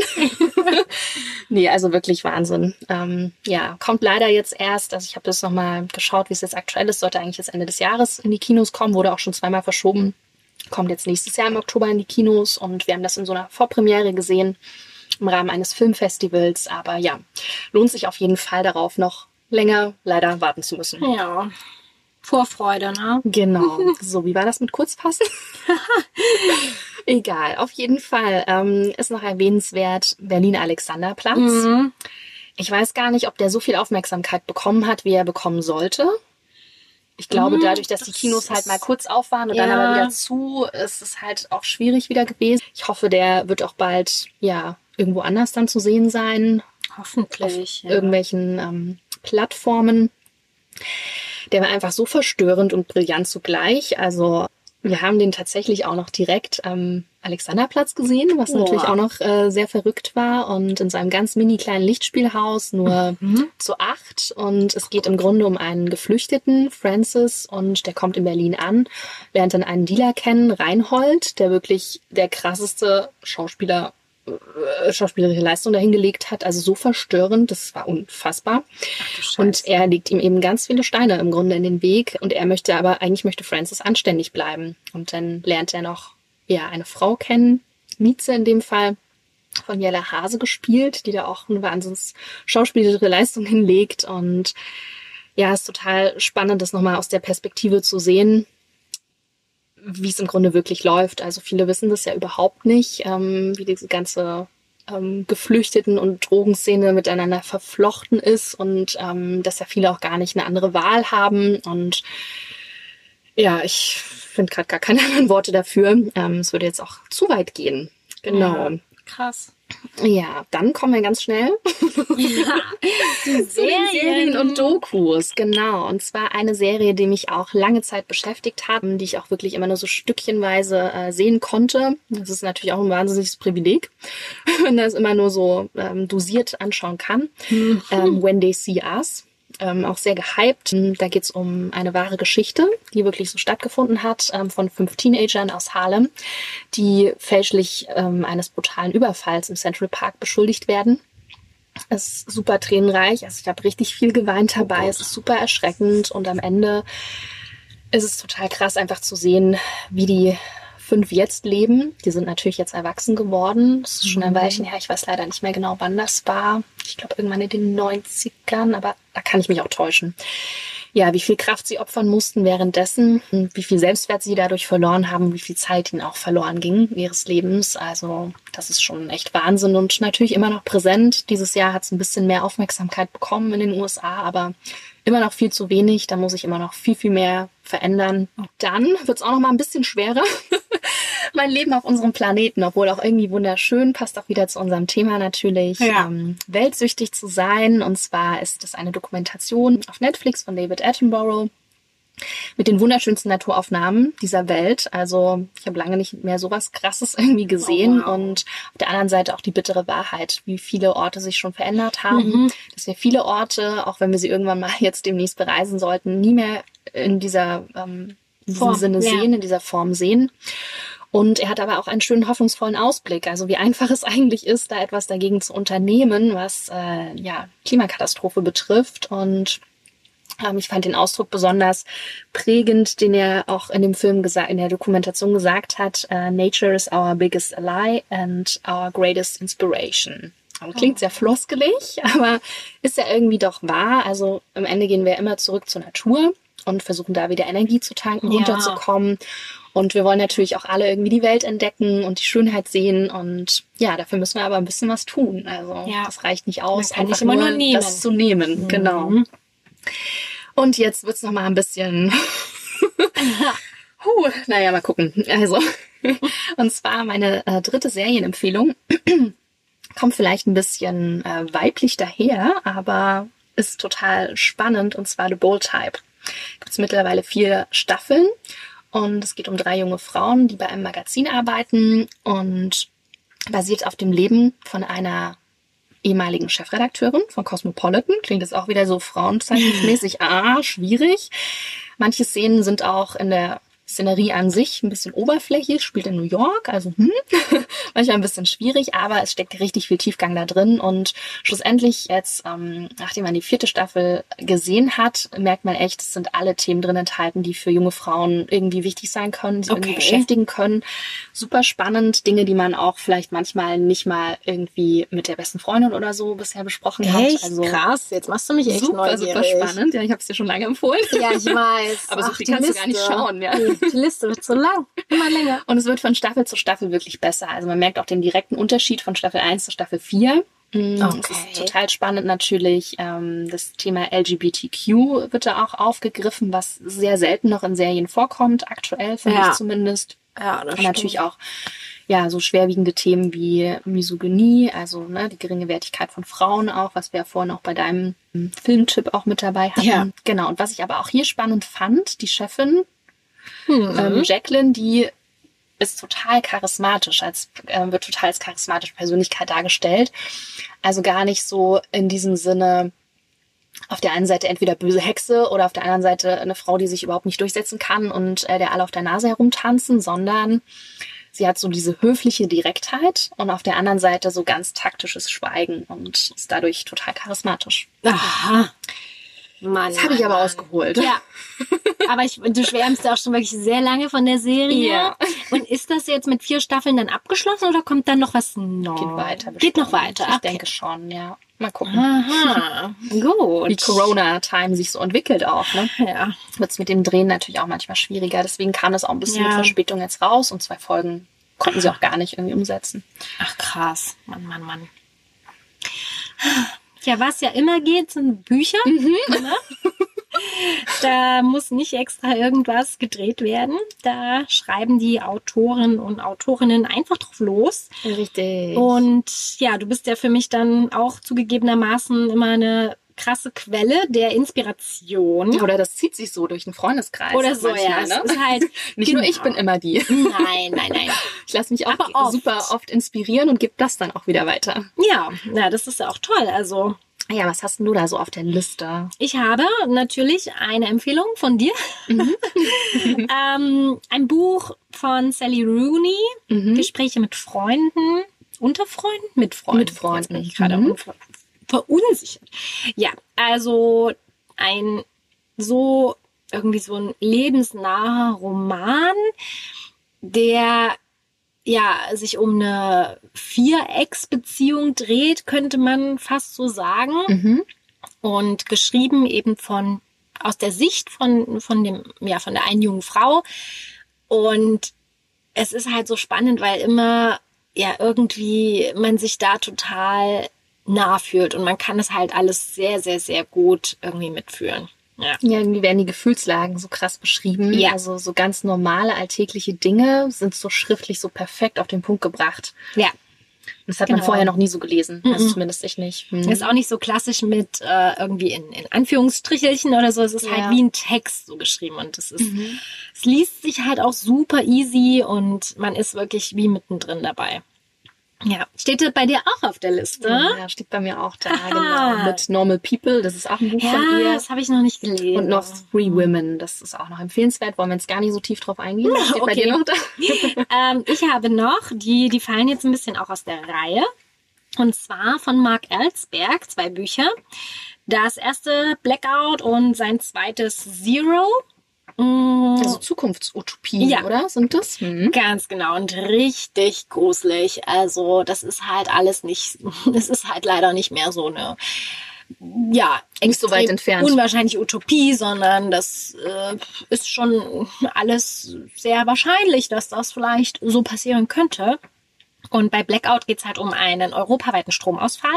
nee, also wirklich Wahnsinn. Ähm, ja, kommt leider jetzt erst, also ich habe das nochmal geschaut, wie es jetzt aktuell ist, sollte eigentlich jetzt Ende des Jahres in die Kinos kommen, wurde auch schon zweimal verschoben. Kommt jetzt nächstes Jahr im Oktober in die Kinos und wir haben das in so einer Vorpremiere gesehen im Rahmen eines Filmfestivals. Aber ja, lohnt sich auf jeden Fall darauf noch länger leider warten zu müssen. Ja. Vorfreude, ne? Genau. So, wie war das mit Kurzfassen? Egal, auf jeden Fall ähm, ist noch erwähnenswert Berliner Alexanderplatz. Mhm. Ich weiß gar nicht, ob der so viel Aufmerksamkeit bekommen hat, wie er bekommen sollte. Ich glaube, mhm, dadurch, dass das die Kinos halt mal kurz auf waren und ja. dann aber wieder zu, ist es halt auch schwierig wieder gewesen. Ich hoffe, der wird auch bald, ja, irgendwo anders dann zu sehen sein. Hoffentlich. Auf ja. irgendwelchen ähm, Plattformen. Der war einfach so verstörend und brillant zugleich. Also wir haben den tatsächlich auch noch direkt am Alexanderplatz gesehen, was Boah. natürlich auch noch äh, sehr verrückt war und in seinem ganz mini kleinen Lichtspielhaus nur mhm. zu acht. Und es geht im Grunde um einen Geflüchteten, Francis, und der kommt in Berlin an, lernt dann einen Dealer kennen, Reinhold, der wirklich der krasseste Schauspieler schauspielerische Leistung dahingelegt hat. Also so verstörend, das war unfassbar. Und er legt ihm eben ganz viele Steine im Grunde in den Weg. Und er möchte aber, eigentlich möchte Francis anständig bleiben. Und dann lernt er noch, ja, eine Frau kennen, Mieze in dem Fall, von Jella Hase gespielt, die da auch eine wahnsinns schauspielerische Leistung hinlegt. Und ja, es ist total spannend, das nochmal aus der Perspektive zu sehen, wie es im Grunde wirklich läuft. Also viele wissen das ja überhaupt nicht, ähm, wie diese ganze ähm, Geflüchteten- und Drogenszene miteinander verflochten ist und ähm, dass ja viele auch gar nicht eine andere Wahl haben. Und ja, ich finde gerade gar keine anderen Worte dafür. Ähm, es würde jetzt auch zu weit gehen. Genau. Ja, krass. Ja, dann kommen wir ganz schnell Ja, zu den Serien und Dokus. Genau. Und zwar eine Serie, die mich auch lange Zeit beschäftigt hat, die ich auch wirklich immer nur so stückchenweise äh, sehen konnte. Das ist natürlich auch ein wahnsinniges Privileg, wenn man das immer nur so ähm, dosiert anschauen kann. Mhm. Ähm, When They See Us. Ähm, auch sehr gehypt. Da geht's um eine wahre Geschichte, die wirklich so stattgefunden hat, ähm, von fünf Teenagern aus Harlem, die fälschlich ähm, eines brutalen Überfalls im Central Park beschuldigt werden. Es ist super tränenreich, also ich habe richtig viel geweint dabei, es ist super erschreckend und am Ende ist es total krass einfach zu sehen, wie die fünf jetzt leben. Die sind natürlich jetzt erwachsen geworden. Das ist schon ein Weilchen her. Ich weiß leider nicht mehr genau, wann das war. Ich glaube irgendwann in den 90ern, aber da kann ich mich auch täuschen. Ja, wie viel Kraft sie opfern mussten währenddessen, und wie viel Selbstwert sie dadurch verloren haben, wie viel Zeit ihnen auch verloren ging ihres Lebens. Also das ist schon echt Wahnsinn und natürlich immer noch präsent. Dieses Jahr hat es ein bisschen mehr Aufmerksamkeit bekommen in den USA, aber immer noch viel zu wenig. Da muss ich immer noch viel, viel mehr verändern. Dann wird es auch noch mal ein bisschen schwerer. mein Leben auf unserem Planeten, obwohl auch irgendwie wunderschön, passt auch wieder zu unserem Thema natürlich, Ja. ähm, weltsüchtig zu sein. Und zwar ist es eine Dokumentation auf Netflix von David Attenborough mit den wunderschönsten Naturaufnahmen dieser Welt. Also ich habe lange nicht mehr sowas Krasses irgendwie gesehen. Oh, wow. Und auf der anderen Seite auch die bittere Wahrheit, wie viele Orte sich schon verändert haben. Mhm. Dass wir viele Orte, auch wenn wir sie irgendwann mal jetzt demnächst bereisen sollten, nie mehr in dieser ähm, Form, Sinne ja. sehen, in dieser Form sehen. Und er hat aber auch einen schönen hoffnungsvollen Ausblick. Also wie einfach es eigentlich ist, da etwas dagegen zu unternehmen, was äh, ja Klimakatastrophe betrifft. Und ich fand den Ausdruck besonders prägend, den er auch in dem Film gesagt, in der Dokumentation gesagt hat. Äh, Nature is our biggest ally and our greatest inspiration. Klingt sehr floskelig, aber ist ja irgendwie doch wahr. Also am Ende gehen wir immer zurück zur Natur und versuchen da wieder Energie zu tanken, Ja. runterzukommen. Und wir wollen natürlich auch alle irgendwie die Welt entdecken und die Schönheit sehen. Und ja, dafür müssen wir aber ein bisschen was tun. Also Ja. das reicht nicht aus, einfach nicht immer nur nehmen. das zu nehmen. Genau. Und jetzt wird's noch mal ein bisschen. Huh, naja, mal gucken. Also, und zwar meine äh, dritte Serienempfehlung. Kommt vielleicht ein bisschen äh, weiblich daher, aber ist total spannend und zwar The Bold Type. Gibt es mittlerweile vier Staffeln und es geht um drei junge Frauen, die bei einem Magazin arbeiten und basiert auf dem Leben von einer ehemaligen Chefredakteurin von Cosmopolitan. Klingt jetzt auch wieder so frauenzeichnungsmäßig. ah, schwierig. Manche Szenen sind auch in der Szenerie an sich ein bisschen oberflächlich, spielt in New York, also hm, manchmal ein bisschen schwierig, aber es steckt richtig viel Tiefgang da drin und schlussendlich jetzt, ähm, nachdem man die vierte Staffel gesehen hat, merkt man echt, es sind alle Themen drin enthalten, die für junge Frauen irgendwie wichtig sein können, sie irgendwie Okay. beschäftigen können. Super spannend, Dinge, die man auch vielleicht manchmal nicht mal irgendwie mit der besten Freundin oder so bisher besprochen hat. Echt Also krass. Jetzt machst du mich echt super, super neugierig. spannend. Ja, ich habe es dir schon lange empfohlen. Ja, ich weiß. Aber so Ach, viel die kannst du gar nicht schauen, ja. Die Liste wird so lang. Immer länger. Und es wird von Staffel zu Staffel wirklich besser. Also man merkt auch den direkten Unterschied von Staffel 1 zu Staffel 4. Mm, Okay. Es ist total spannend natürlich. Ähm, das Thema LGBTQ wird da auch aufgegriffen, was sehr selten noch in Serien vorkommt, aktuell finde Ja. ich zumindest. Ja, das Und natürlich auch ja so schwerwiegende Themen wie Misogynie, also ne, die geringe Wertigkeit von Frauen auch, was wir ja vorhin auch bei deinem ähm, Filmtipp auch mit dabei hatten. Ja. Genau. Und was ich aber auch hier spannend fand, die Chefin Mhm. ähm, Jacqueline, die ist total charismatisch, als äh, wird total als charismatische Persönlichkeit dargestellt. Also gar nicht so in diesem Sinne auf der einen Seite entweder böse Hexe oder auf der anderen Seite eine Frau, die sich überhaupt nicht durchsetzen kann und äh, der alle auf der Nase herumtanzen, sondern sie hat so diese höfliche Direktheit und auf der anderen Seite so ganz taktisches Schweigen und ist dadurch total charismatisch. Aha. Mann, Das habe ich aber Mann. ausgeholt. Ja. Aber ich, du schwärmst ja auch schon wirklich sehr lange von der Serie. Ja. Und ist das jetzt mit vier Staffeln dann abgeschlossen oder kommt dann noch was Neues? Geht weiter. Geht noch bestimmt. weiter. Ich okay. denke schon, ja. Mal gucken. Aha. Gut. wie Corona-Time sich so entwickelt auch. Ne? Ja. Wird es mit dem Drehen natürlich auch manchmal schwieriger. Deswegen kam das auch ein bisschen Ja. mit Verspätung jetzt raus und zwei Folgen konnten sie auch gar nicht irgendwie umsetzen. Ach krass. Mann, Mann, Mann. Ja, was ja immer geht, sind Bücher. Mhm. Ne? da muss nicht extra irgendwas gedreht werden. Da schreiben die Autoren und Autorinnen einfach drauf los. Richtig. Und ja, du bist ja für mich dann auch zugegebenermaßen immer eine krasse Quelle der Inspiration. Oder das zieht sich so durch den Freundeskreis. Oder so, manchmal, ja. Ne? Halt, Nicht genau. nur ich bin immer die. Nein, nein, nein. Ich lasse mich auch oft. super oft inspirieren und gebe das dann auch wieder weiter. Ja, ja, das ist ja auch toll. Also, Ja, was hast du da so auf der Liste? ich habe natürlich eine Empfehlung von dir. Mhm. ähm, ein Buch von Sally Rooney, Mhm. Gespräche mit Freunden. Unter Freunden? Mit Freunden. Mit Freunden. Jetzt bin ich gerade Mhm. Verunsichert. Ja, also ein so irgendwie so ein lebensnaher Roman, der ja sich um eine Vierecksbeziehung dreht, könnte man fast so sagen Mhm. und geschrieben eben von aus der Sicht von von dem ja von der einen jungen Frau und es ist halt so spannend, weil immer ja irgendwie man sich da total nah fühlt und man kann es halt alles sehr sehr sehr gut irgendwie mitfühlen. Ja. Ja, irgendwie werden die Gefühlslagen so krass beschrieben. Ja. Also so ganz normale alltägliche Dinge sind so schriftlich so perfekt auf den Punkt gebracht. Ja, Das hat man Genau. vorher noch nie so gelesen. Also Mhm. zumindest ich nicht. Hm. ist auch nicht so klassisch mit äh, irgendwie in, in Anführungsstrichelchen oder so. Es ist Ja. halt wie ein Text so geschrieben und es ist, Mhm. es liest sich halt auch super easy und man ist wirklich wie mittendrin dabei. Ja, steht bei dir auch auf der Liste? Ja, steht bei mir auch da, Aha. genau. Mit Normal People, das ist auch ein Buch von Ja, ihr. das habe ich noch nicht gelesen. Und noch Three Women, das ist auch noch empfehlenswert. Wollen wir jetzt gar nicht so tief drauf eingehen? Das steht bei Okay. dir noch da. ähm, ich habe noch, die, die fallen jetzt ein bisschen auch aus der Reihe. Und zwar von Mark Ellsberg, zwei Bücher. Das erste Blackout und sein zweites Zero. Mm, Also Zukunftsutopien, Ja. oder? Sind das? Mhm. Ganz genau und richtig gruselig. Also das ist halt alles nicht, es ist halt leider nicht mehr so eine, ja, Nicht so weit entfernt. Unwahrscheinlich Utopie, sondern das äh, ist schon alles sehr wahrscheinlich, dass das vielleicht so passieren könnte. Und bei Blackout geht's halt um einen europaweiten Stromausfall.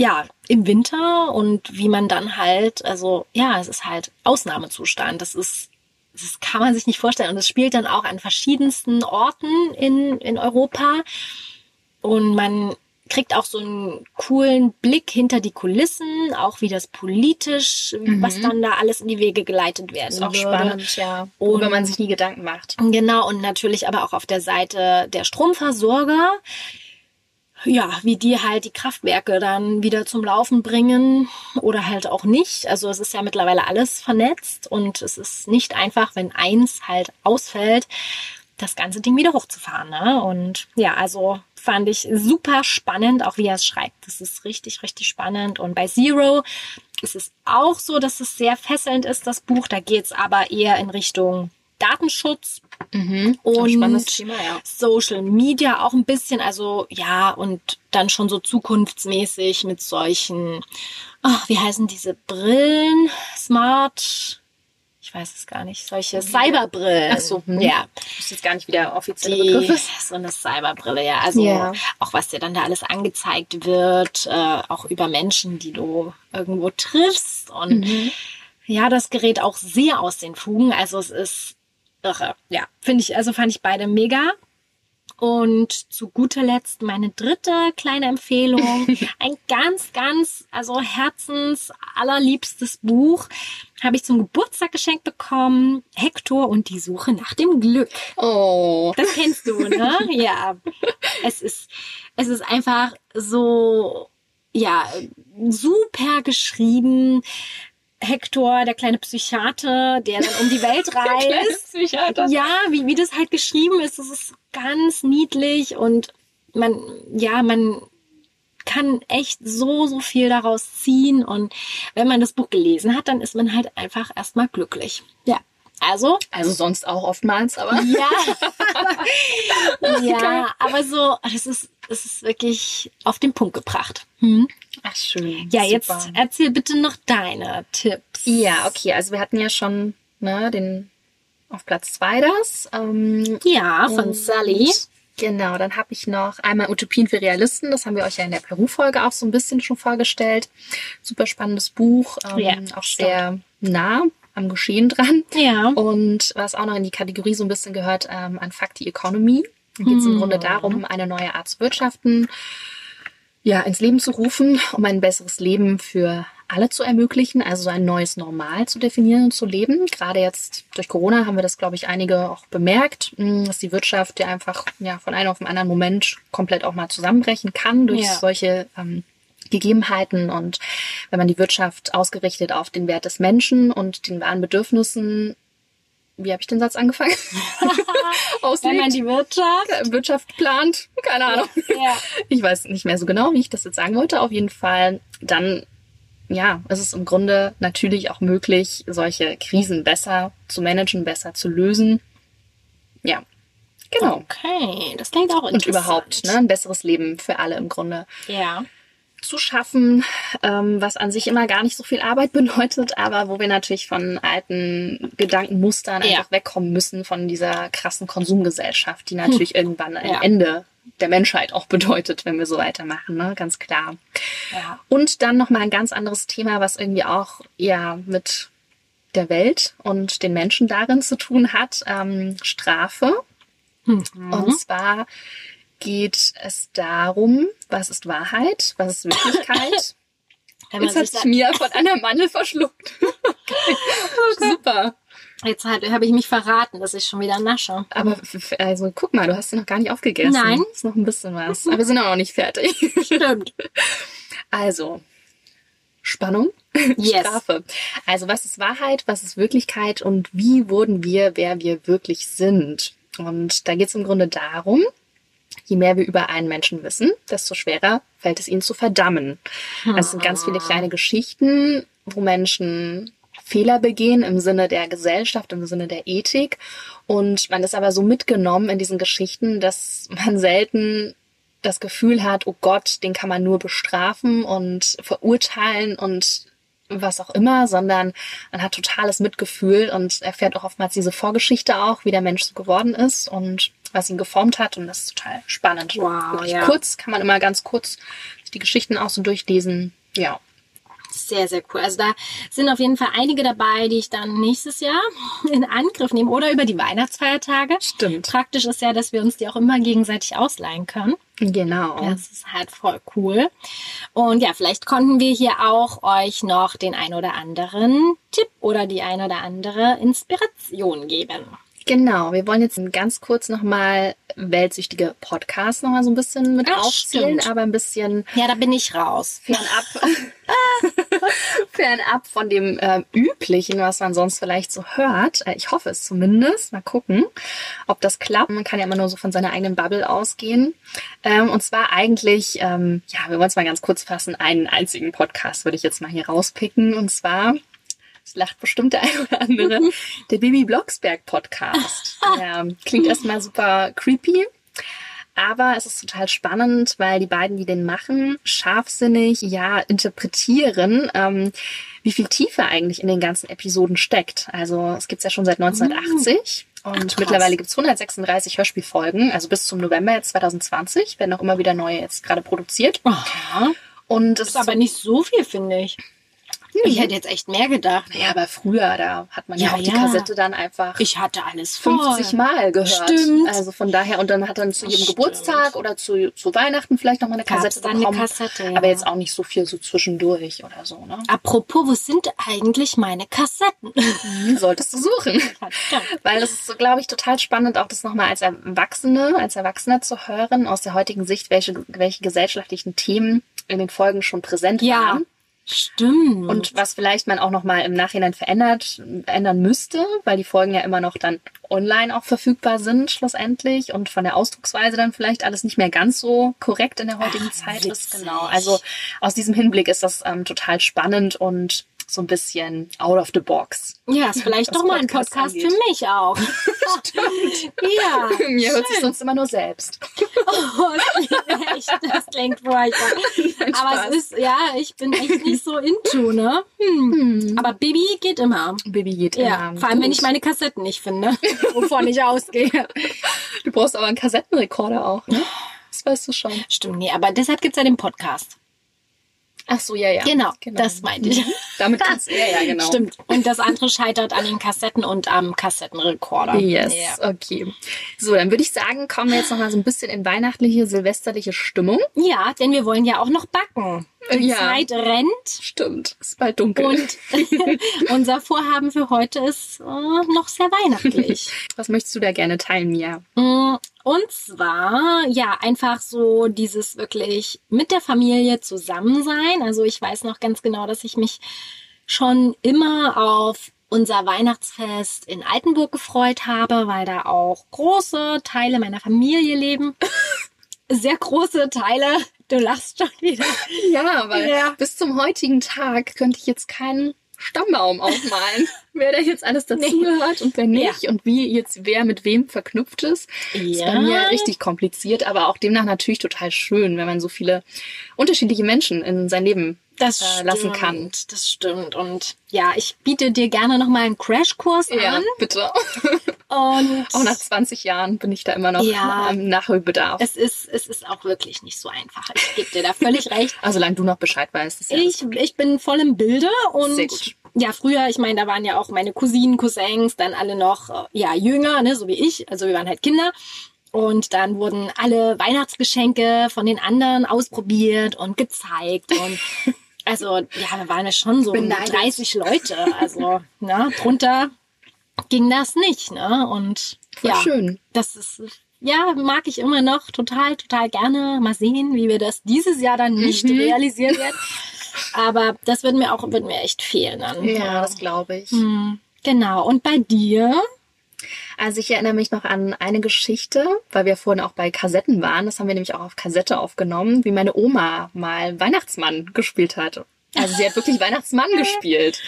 Ja, im Winter und wie man dann halt, also ja, es ist halt Ausnahmezustand. Das ist, das kann man sich nicht vorstellen. Und es spielt dann auch an verschiedensten Orten in, in Europa. Und man kriegt auch so einen coolen Blick hinter die Kulissen, auch wie das politisch, was dann da alles in die Wege geleitet werden Ist auch würde. spannend, ja. Und- Worüber man sich nie Gedanken macht. Genau, und natürlich aber auch auf der Seite der Stromversorger. Ja, wie die halt die Kraftwerke dann wieder zum Laufen bringen oder halt auch nicht. Also es ist ja mittlerweile alles vernetzt und es ist nicht einfach, wenn eins halt ausfällt, das ganze Ding wieder hochzufahren. Ne? Und ja, also fand ich super spannend, auch wie er es schreibt. Das ist richtig, richtig spannend. Und bei Zero ist es auch so, dass es sehr fesselnd ist, das Buch. Da geht's aber eher in Richtung Datenschutz Mhm. Und- Thema, ja. Social Media auch ein bisschen, also ja, und dann schon so zukunftsmäßig mit solchen, ach, wie heißen diese Brillen? Smart, ich weiß es gar nicht, solche Cyberbrillen. Ach so, hm. ja. Weiß jetzt gar nicht, wie der offizielle Die, Begriff ist. so eine Cyberbrille, ja. Also Ja. auch was dir dann da alles angezeigt wird, äh, auch über Menschen, die du irgendwo triffst. Und Mhm. ja, das gerät auch sehr aus den Fugen. Also es ist irre. Ja, finde ich, also fand ich beide mega. Und zu guter Letzt meine dritte kleine Empfehlung. Ein ganz, ganz, also herzens allerliebstes Buch habe ich zum Geburtstag geschenkt bekommen. Hector und die Suche nach dem Glück. Oh. Das kennst du, ne? ja. Es ist, es ist einfach so, ja, super geschrieben. Hector, der kleine Psychiater, der dann um die Welt reist. Psychiater. Ja, wie, wie das halt geschrieben ist, das ist ganz niedlich und man, ja, man kann echt so, so viel daraus ziehen und wenn man das Buch gelesen hat, dann ist man halt einfach erstmal glücklich. Ja. Also, Also sonst auch oftmals, aber. ja. ja, aber so, das ist, das ist wirklich auf den Punkt gebracht. Hm? Ach, schön. Ja, jetzt Super. erzähl bitte noch deine Tipps. Ja, okay. Also wir hatten ja schon ne, den auf Platz zwei das. Ähm, Ja, von Sally. Genau, dann habe ich noch einmal Utopien für Realisten. Das haben wir euch ja in der Peru-Folge auch so ein bisschen schon vorgestellt. Super spannendes Buch, ähm, Ja, auch stimmt. sehr nah am Geschehen dran. Ja. Und was auch noch in die Kategorie so ein bisschen gehört, ähm, an Fuck the Economy. Da geht es im Grunde darum, eine neue Art zu wirtschaften, ja, ins Leben zu rufen, um ein besseres Leben für alle zu ermöglichen, also so ein neues Normal zu definieren und zu leben. Gerade jetzt durch Corona haben wir das, glaube ich, einige auch bemerkt, mh, dass die Wirtschaft ja einfach ja, von einem auf den anderen Moment komplett auch mal zusammenbrechen kann durch Ja. solche ähm, Gegebenheiten und wenn man die Wirtschaft ausgerichtet auf den Wert des Menschen und den wahren Bedürfnissen, wie habe ich den Satz angefangen? Wenn Auslegt, man die Wirtschaft. äh, Wirtschaft plant, keine Ahnung. Ja. Ich weiß nicht mehr so genau, wie ich das jetzt sagen wollte. Auf jeden Fall, dann, ja, es ist im Grunde natürlich auch möglich, solche Krisen besser zu managen, besser zu lösen. Ja, genau. Okay, das klingt auch Und interessant. überhaupt, ne, ein besseres Leben für alle im Grunde Ja. Zu schaffen, ähm, was an sich immer gar nicht so viel Arbeit bedeutet, aber wo wir natürlich von alten Gedankenmustern Ja. einfach wegkommen müssen, von dieser krassen Konsumgesellschaft, die natürlich irgendwann ein Ja. Ende der Menschheit auch bedeutet, wenn wir so weitermachen, ne? ganz klar. Ja. Und dann nochmal ein ganz anderes Thema, was irgendwie auch eher mit der Welt und den Menschen darin zu tun hat, ähm, Strafe. Mhm. Und zwar geht es darum, was ist Wahrheit, was ist Wirklichkeit. Jetzt hat sich sich Mia von einer Mandel verschluckt. Super. jetzt habe ich mich verraten, dass ich schon wieder nasche. Aber also guck mal, du hast sie noch gar nicht aufgegessen. Nein. Ist noch ein bisschen was. Aber wir sind auch noch nicht fertig. Stimmt. Also, Spannung, Yes. Strafe. Also, was ist Wahrheit, was ist Wirklichkeit und wie wurden wir, wer wir wirklich sind? Und da geht es im Grunde darum, je mehr wir über einen Menschen wissen, desto schwerer fällt es ihn zu verdammen. Also es sind ganz viele kleine Geschichten, wo Menschen Fehler begehen im Sinne der Gesellschaft, im Sinne der Ethik. Und man ist aber so mitgenommen in diesen Geschichten, dass man selten das Gefühl hat, oh Gott, den kann man nur bestrafen und verurteilen und was auch immer, sondern man hat totales Mitgefühl und erfährt auch oftmals diese Vorgeschichte auch, wie der Mensch so geworden ist und was ihn geformt hat und das ist total spannend. Wow, Wirklich ja. kurz, kann man immer ganz kurz die Geschichten auch so durchlesen. Ja. Sehr, sehr cool. Also da sind auf jeden Fall einige dabei, die ich dann nächstes Jahr in Angriff nehme oder über die Weihnachtsfeiertage. Stimmt. Praktisch ist ja, dass wir uns die auch immer gegenseitig ausleihen können. Genau. Das ist halt voll cool. Und ja, vielleicht konnten wir hier auch euch noch den ein oder anderen Tipp oder die ein oder andere Inspiration geben. Genau, wir wollen jetzt ganz kurz nochmal weltsüchtige Podcasts nochmal so ein bisschen mit Ach, aufzählen, stimmt. aber ein bisschen Ja, da bin ich raus. fernab, fernab von dem ähm, Üblichen, was man sonst vielleicht so hört. Äh, ich hoffe es zumindest. Mal gucken, ob das klappt. Man kann ja immer nur so von seiner eigenen Bubble ausgehen. Ähm, und zwar eigentlich, ähm, ja, wir wollen es mal ganz kurz fassen, einen einzigen Podcast würde ich jetzt mal hier rauspicken. Und zwar es lacht bestimmt der ein oder andere. Der Bibi Blocksberg Podcast. Der klingt erstmal super creepy. Aber es ist total spannend, weil die beiden, die den machen, scharfsinnig, ja, interpretieren, ähm, wie viel Tiefe eigentlich in den ganzen Episoden steckt. Also es gibt's ja schon seit 1980 und krass. mittlerweile gibt's 136 Hörspielfolgen, also bis zum November jetzt 2020 werden auch immer wieder neue jetzt gerade produziert. Aha. Und es Ist aber nicht so viel, finde ich. Ich hätte jetzt echt mehr gedacht. Ja, aber früher, da hat man ja, Ja, auch die. Kassette dann einfach Ich hatte alles voll. 50 Mal gehört. Stimmt. Also von daher, und dann hat dann zu jedem Stimmt. Geburtstag oder zu, zu Weihnachten vielleicht nochmal eine Gab's Kassette dann eine bekommen. Kassette, ja. Aber jetzt auch nicht so viel so zwischendurch oder so, ne? Apropos, wo sind eigentlich meine Kassetten? Die solltest du suchen. Weil das ist so, glaube ich, total spannend, auch das nochmal als Erwachsene, als Erwachsener zu hören, aus der heutigen Sicht, welche, welche gesellschaftlichen Themen in den Folgen schon präsent Ja, waren. Stimmt. Und was vielleicht man auch nochmal im Nachhinein verändert, ändern müsste, weil die Folgen ja immer noch dann online auch verfügbar sind, schlussendlich. Und von der Ausdrucksweise dann vielleicht alles nicht mehr ganz so korrekt in der heutigen Ach, Zeit ist. witzig. Genau. Also aus diesem Hinblick ist das ähm, total spannend und so ein bisschen out of the box. ja, ist vielleicht doch mal ein Podcast angeht. für mich auch. ja. Mir hört sich sonst immer nur selbst. Oh, echt, das klingt furchtbar. Aber es ist, ja, ich bin echt nicht so into, ne? Hm. Aber Baby geht immer. Baby geht Ja, immer. vor allem, wenn Gut. ich meine Kassetten nicht finde, wovon ich ausgehe. Du brauchst aber einen Kassettenrekorder auch, ne? Das weißt du schon. Stimmt, nee, aber deshalb gibt's ja den Podcast. Ach so, ja, ja. Genau, das meinte ich. Mhm. Damit kannst du, ja, ja, genau. Stimmt. Und das andere scheitert an den Kassetten und am Kassettenrekorder. Yes, Ja. okay. So, dann würde ich sagen, kommen wir jetzt noch mal so ein bisschen in weihnachtliche, silvesterliche Stimmung. ja, denn wir wollen ja auch noch backen. Die Ja. Zeit rennt Stimmt, ist bald dunkel. und unser Vorhaben für heute ist äh, noch sehr weihnachtlich. Was möchtest du da gerne teilen, Mia? Und zwar, ja, einfach so dieses wirklich mit der Familie zusammen sein. Also ich weiß noch ganz genau, dass ich mich schon immer auf unser Weihnachtsfest in Altenburg gefreut habe, weil da auch große Teile meiner Familie leben. Sehr große Teile. Du lachst schon wieder. Ja, weil Ja. bis zum heutigen Tag könnte ich jetzt keinen Stammbaum aufmalen, wer da jetzt alles dazugehört und wer nicht und wie jetzt wer mit wem verknüpft ist. Ist bei mir richtig kompliziert, aber auch demnach natürlich total schön, wenn man so viele unterschiedliche Menschen in sein Leben das äh, lassen kann. stimmt, Das stimmt. Und ja, ich biete dir gerne nochmal einen Crashkurs an. bitte. Und Auch nach 20 Jahren bin ich da immer noch Ja. am Nachholbedarf. es ist, es ist auch wirklich nicht so einfach. Ich gebe dir da völlig recht. Also solange du noch Bescheid weißt. Ist ja Ich, ich bin voll im Bilde und Sehr gut. ja, früher, ich meine, da waren ja auch meine Cousinen, Cousins, dann alle noch äh, ja jünger, ne, so wie ich. Also wir waren halt Kinder. Und dann wurden alle Weihnachtsgeschenke von den anderen ausprobiert und gezeigt. Und also, ja, wir waren ja schon so um die Beneidet. 30 Leute. Also, ne, drunter ging das nicht, ne? Und Voll ja, schön. das ist, ja, mag ich immer noch total, total gerne. Mal sehen, wie wir das dieses Jahr dann nicht Mhm. realisieren werden. Aber das wird mir auch, wird mir echt fehlen dann. Ja, das glaube ich. Hm, Genau. Und bei dir? Also ich erinnere mich noch an eine Geschichte, weil wir vorhin auch bei Kassetten waren. Das haben wir nämlich auch auf Kassette aufgenommen, wie meine Oma mal Weihnachtsmann gespielt hat. Also sie hat wirklich Weihnachtsmann gespielt.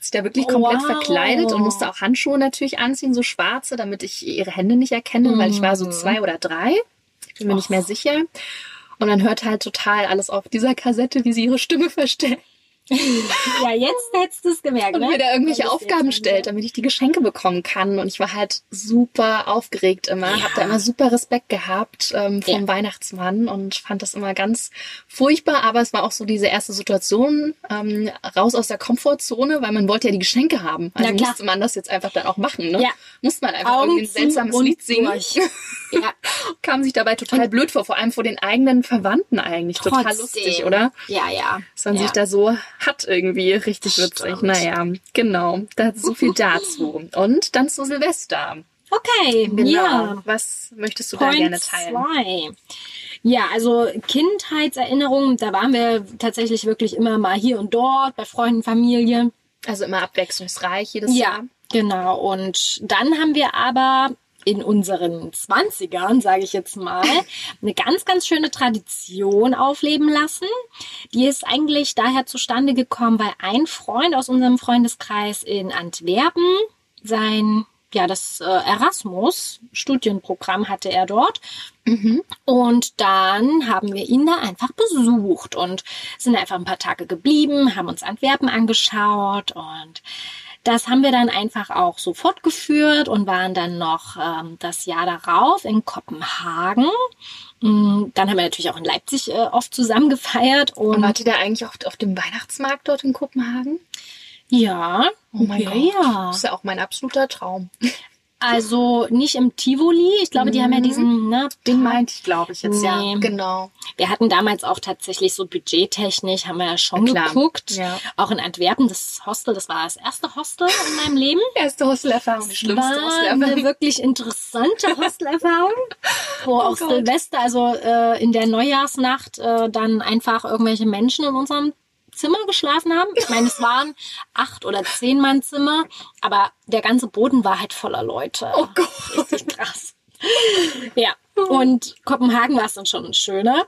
Sich da wirklich komplett Wow. verkleidet und musste auch Handschuhe natürlich anziehen, so schwarze, damit ich ihre Hände nicht erkenne, weil ich war so Mhm. zwei oder drei. Ich bin mir nicht mehr sicher. Und dann hört halt total alles auf dieser Kassette, wie sie ihre Stimme verstellt. Ja, jetzt hättest du es gemerkt, und ne? mir da irgendwelche Aufgaben stellt, damit ich die Geschenke bekommen kann. Und ich war halt super aufgeregt immer, Ja. habe da immer super Respekt gehabt ähm, vom Ja. Weihnachtsmann und fand das immer ganz furchtbar. Aber es war auch so diese erste Situation, ähm, raus aus der Komfortzone, weil man wollte ja die Geschenke haben. Also musste man das jetzt einfach dann auch machen. Ne? Ja. Musste man einfach Augen irgendwie ein seltsames und Lied singen. Ja, Kam sich dabei total blöd vor, vor allem vor den eigenen Verwandten eigentlich. Total trotzdem. lustig, oder? Ja, ja. dass man ja. sich da so hat irgendwie. Richtig Stimmt. witzig. Naja, genau. Da so viel dazu. Und dann zu Silvester. Okay, Genau. ja. Was möchtest du da Point gerne teilen? zwei. Ja, also Kindheitserinnerungen, da waren wir tatsächlich wirklich immer mal hier und dort bei Freunden, Familie. Also immer abwechslungsreich jedes Ja, Jahr. genau. Und dann haben wir aber in unseren Zwanzigern, sage ich jetzt mal, eine ganz, ganz schöne Tradition aufleben lassen. Die ist eigentlich daher zustande gekommen, weil ein Freund aus unserem Freundeskreis in Antwerpen sein ja, das äh, Erasmus-Studienprogramm hatte er dort. Und dann haben wir ihn da einfach besucht und sind einfach ein paar Tage geblieben, haben uns Antwerpen angeschaut und das haben wir dann einfach auch so fortgeführt und waren dann noch ähm, das Jahr darauf in Kopenhagen. Mm, Dann haben wir natürlich auch in Leipzig äh, oft zusammen gefeiert und, Und wart ihr da eigentlich auch auf dem Weihnachtsmarkt dort in Kopenhagen? ja, Oh mein ja, Gott. ja. Das ist ja auch mein absoluter Traum. Also nicht im Tivoli. Ich glaube, die haben ja diesen, ne, Den meinte ich, glaube ich, jetzt Nee. ja. Genau. Wir hatten damals auch tatsächlich so budgettechnisch, haben wir ja schon klar, geguckt. ja. Auch in Antwerpen, das Hostel, das war das erste Hostel in meinem Leben. Erste Hostelerfahrung, die schlimmste war eine Hostelerfahrung. wirklich interessante Hostelerfahrung, wo auch Gott. Silvester, also äh, in der Neujahrsnacht, äh, dann einfach irgendwelche Menschen in unserem Zimmer geschlafen haben. Ich meine, es waren acht oder zehn Mann Zimmer, aber der ganze Boden war halt voller Leute. Oh Gott. Richtig krass. Ja, und Kopenhagen war es dann schon schöner.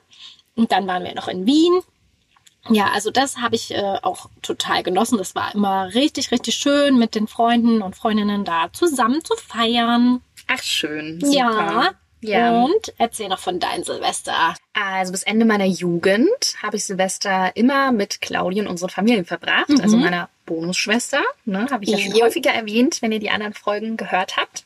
Und dann waren wir noch in Wien. Ja, also das habe ich äh, auch total genossen. Das war immer richtig, richtig schön, mit den Freunden und Freundinnen da zusammen zu feiern. Ach, schön. Super. Ja, Ja. Und erzähl noch von deinem Silvester. Also bis Ende meiner Jugend habe ich Silvester immer mit Claudia und unseren Familien verbracht, also meiner Bonusschwester. Ne, habe ich ja schon häufiger erwähnt, wenn ihr die anderen Folgen gehört habt.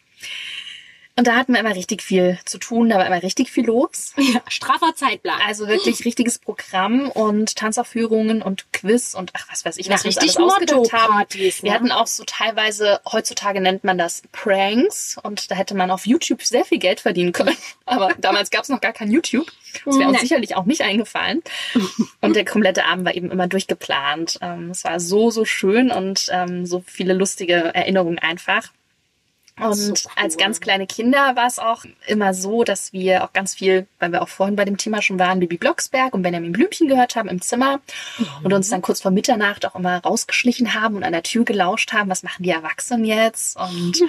Und da hatten wir immer richtig viel zu tun, da war immer richtig viel los. Ja, straffer Zeitplan. Also wirklich richtiges Programm und Tanzaufführungen und Quiz und ach was weiß ich, was Na, wir uns richtig alles ausgedacht haben. Wir ne? hatten auch so teilweise, heutzutage nennt man das Pranks und da hätte man auf YouTube sehr viel Geld verdienen können. Aber damals gab es noch gar kein YouTube. Das wäre uns Nee. sicherlich auch nicht eingefallen. Und der komplette Abend war eben immer durchgeplant. Ähm, Es war so, so schön und ähm, so viele lustige Erinnerungen einfach. Und als ganz kleine Kinder war es auch immer so, dass wir auch ganz viel, weil wir auch vorhin bei dem Thema schon waren, Bibi Blocksberg und Benjamin Blümchen gehört haben im Zimmer und uns dann kurz vor Mitternacht auch immer rausgeschlichen haben und an der Tür gelauscht haben, was machen die Erwachsenen jetzt? Und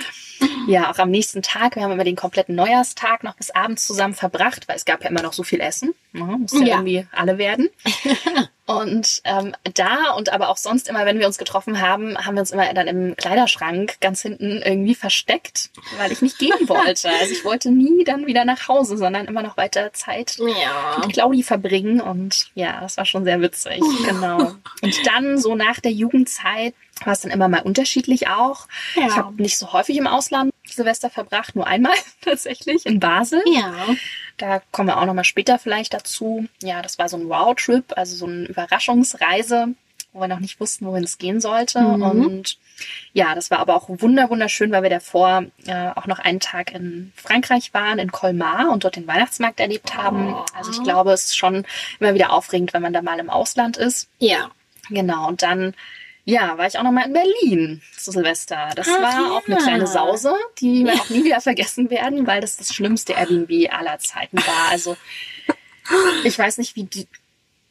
ja, auch am nächsten Tag, wir haben immer den kompletten Neujahrstag noch bis abends zusammen verbracht, weil es gab ja immer noch so viel Essen. Ne? Musste ja Ja. irgendwie alle werden. Und ähm, da und aber auch sonst immer, wenn wir uns getroffen haben, haben wir uns immer dann im Kleiderschrank ganz hinten irgendwie versteckt, weil ich nicht gehen wollte. Also ich wollte nie dann wieder nach Hause, sondern immer noch weiter Zeit ja. mit Claudi verbringen. Und ja, das war schon sehr witzig. Genau. Und dann so nach der Jugendzeit war es dann immer mal unterschiedlich auch. Ja. Ich habe nicht so häufig im Ausland Silvester verbracht, nur einmal tatsächlich in Basel. Ja. Da kommen wir auch noch mal später vielleicht dazu. Ja, das war so ein Wow-Trip, also so eine Überraschungsreise, wo wir noch nicht wussten, wohin es gehen sollte. Mhm. Und ja, das war aber auch wunder wunderschön, weil wir davor äh, auch noch einen Tag in Frankreich waren, in Colmar und dort den Weihnachtsmarkt erlebt haben. Oh. Also ich glaube, es ist schon immer wieder aufregend, wenn man da mal im Ausland ist. Ja. Genau, und dann ja, war ich auch noch mal in Berlin zu Silvester. Das Ach war ja. auch eine kleine Sause, die wir auch nie wieder vergessen werden, weil das das schlimmste Airbnb aller Zeiten war. Also ich weiß nicht, wie die,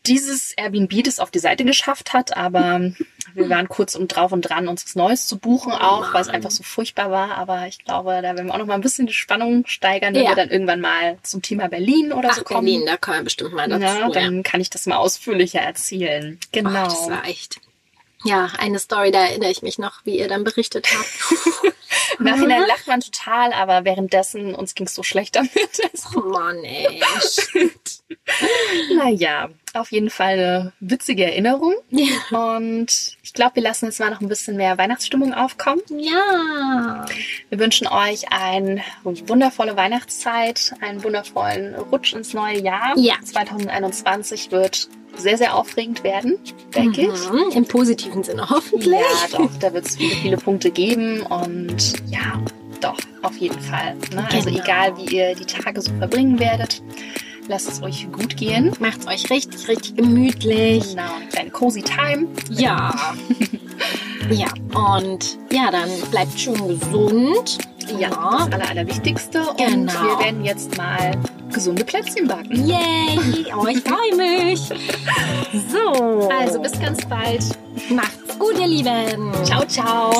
dieses Airbnb das auf die Seite geschafft hat, aber wir waren kurz und drauf und dran, uns was Neues zu buchen auch, weil es einfach so furchtbar war. Aber ich glaube, da werden wir auch noch mal ein bisschen die Spannung steigern, wenn Ja. wir dann irgendwann mal zum Thema Berlin oder Ach, so kommen. Berlin, da kommen wir bestimmt mal dazu. Ja, ja. dann kann ich das mal ausführlicher erzählen. Genau. Ach, das war echt. Ja, eine Story, da erinnere ich mich noch, wie ihr dann berichtet habt. Im Nachhinein lacht man total, aber währenddessen uns ging es so schlecht damit. Also, oh Mann, ey. naja, auf jeden Fall eine witzige Erinnerung. Ja. Und ich glaube, wir lassen jetzt mal noch ein bisschen mehr Weihnachtsstimmung aufkommen. ja. Wir wünschen euch eine wundervolle Weihnachtszeit, einen wundervollen Rutsch ins neue Jahr. Ja. 2021 wird sehr, sehr aufregend werden, denke ich. Mhm, Im positiven Sinne hoffentlich. Ja, doch, da wird es viele, viele Punkte geben und ja, doch, auf jeden Fall. Ne? Also Genau. egal, wie ihr die Tage so verbringen werdet, lasst es euch gut gehen. Macht's euch richtig, richtig gemütlich. Genau, eine kleine cozy Time. Ja. ja, und ja, dann bleibt schön gesund. Ja, das Aller, Allerwichtigste. Und Genau. wir werden jetzt mal gesunde Plätzchen backen. Yay! Oh, ich freue mich. So. Also bis ganz bald. macht's gut, ihr Lieben. Ciao, ciao.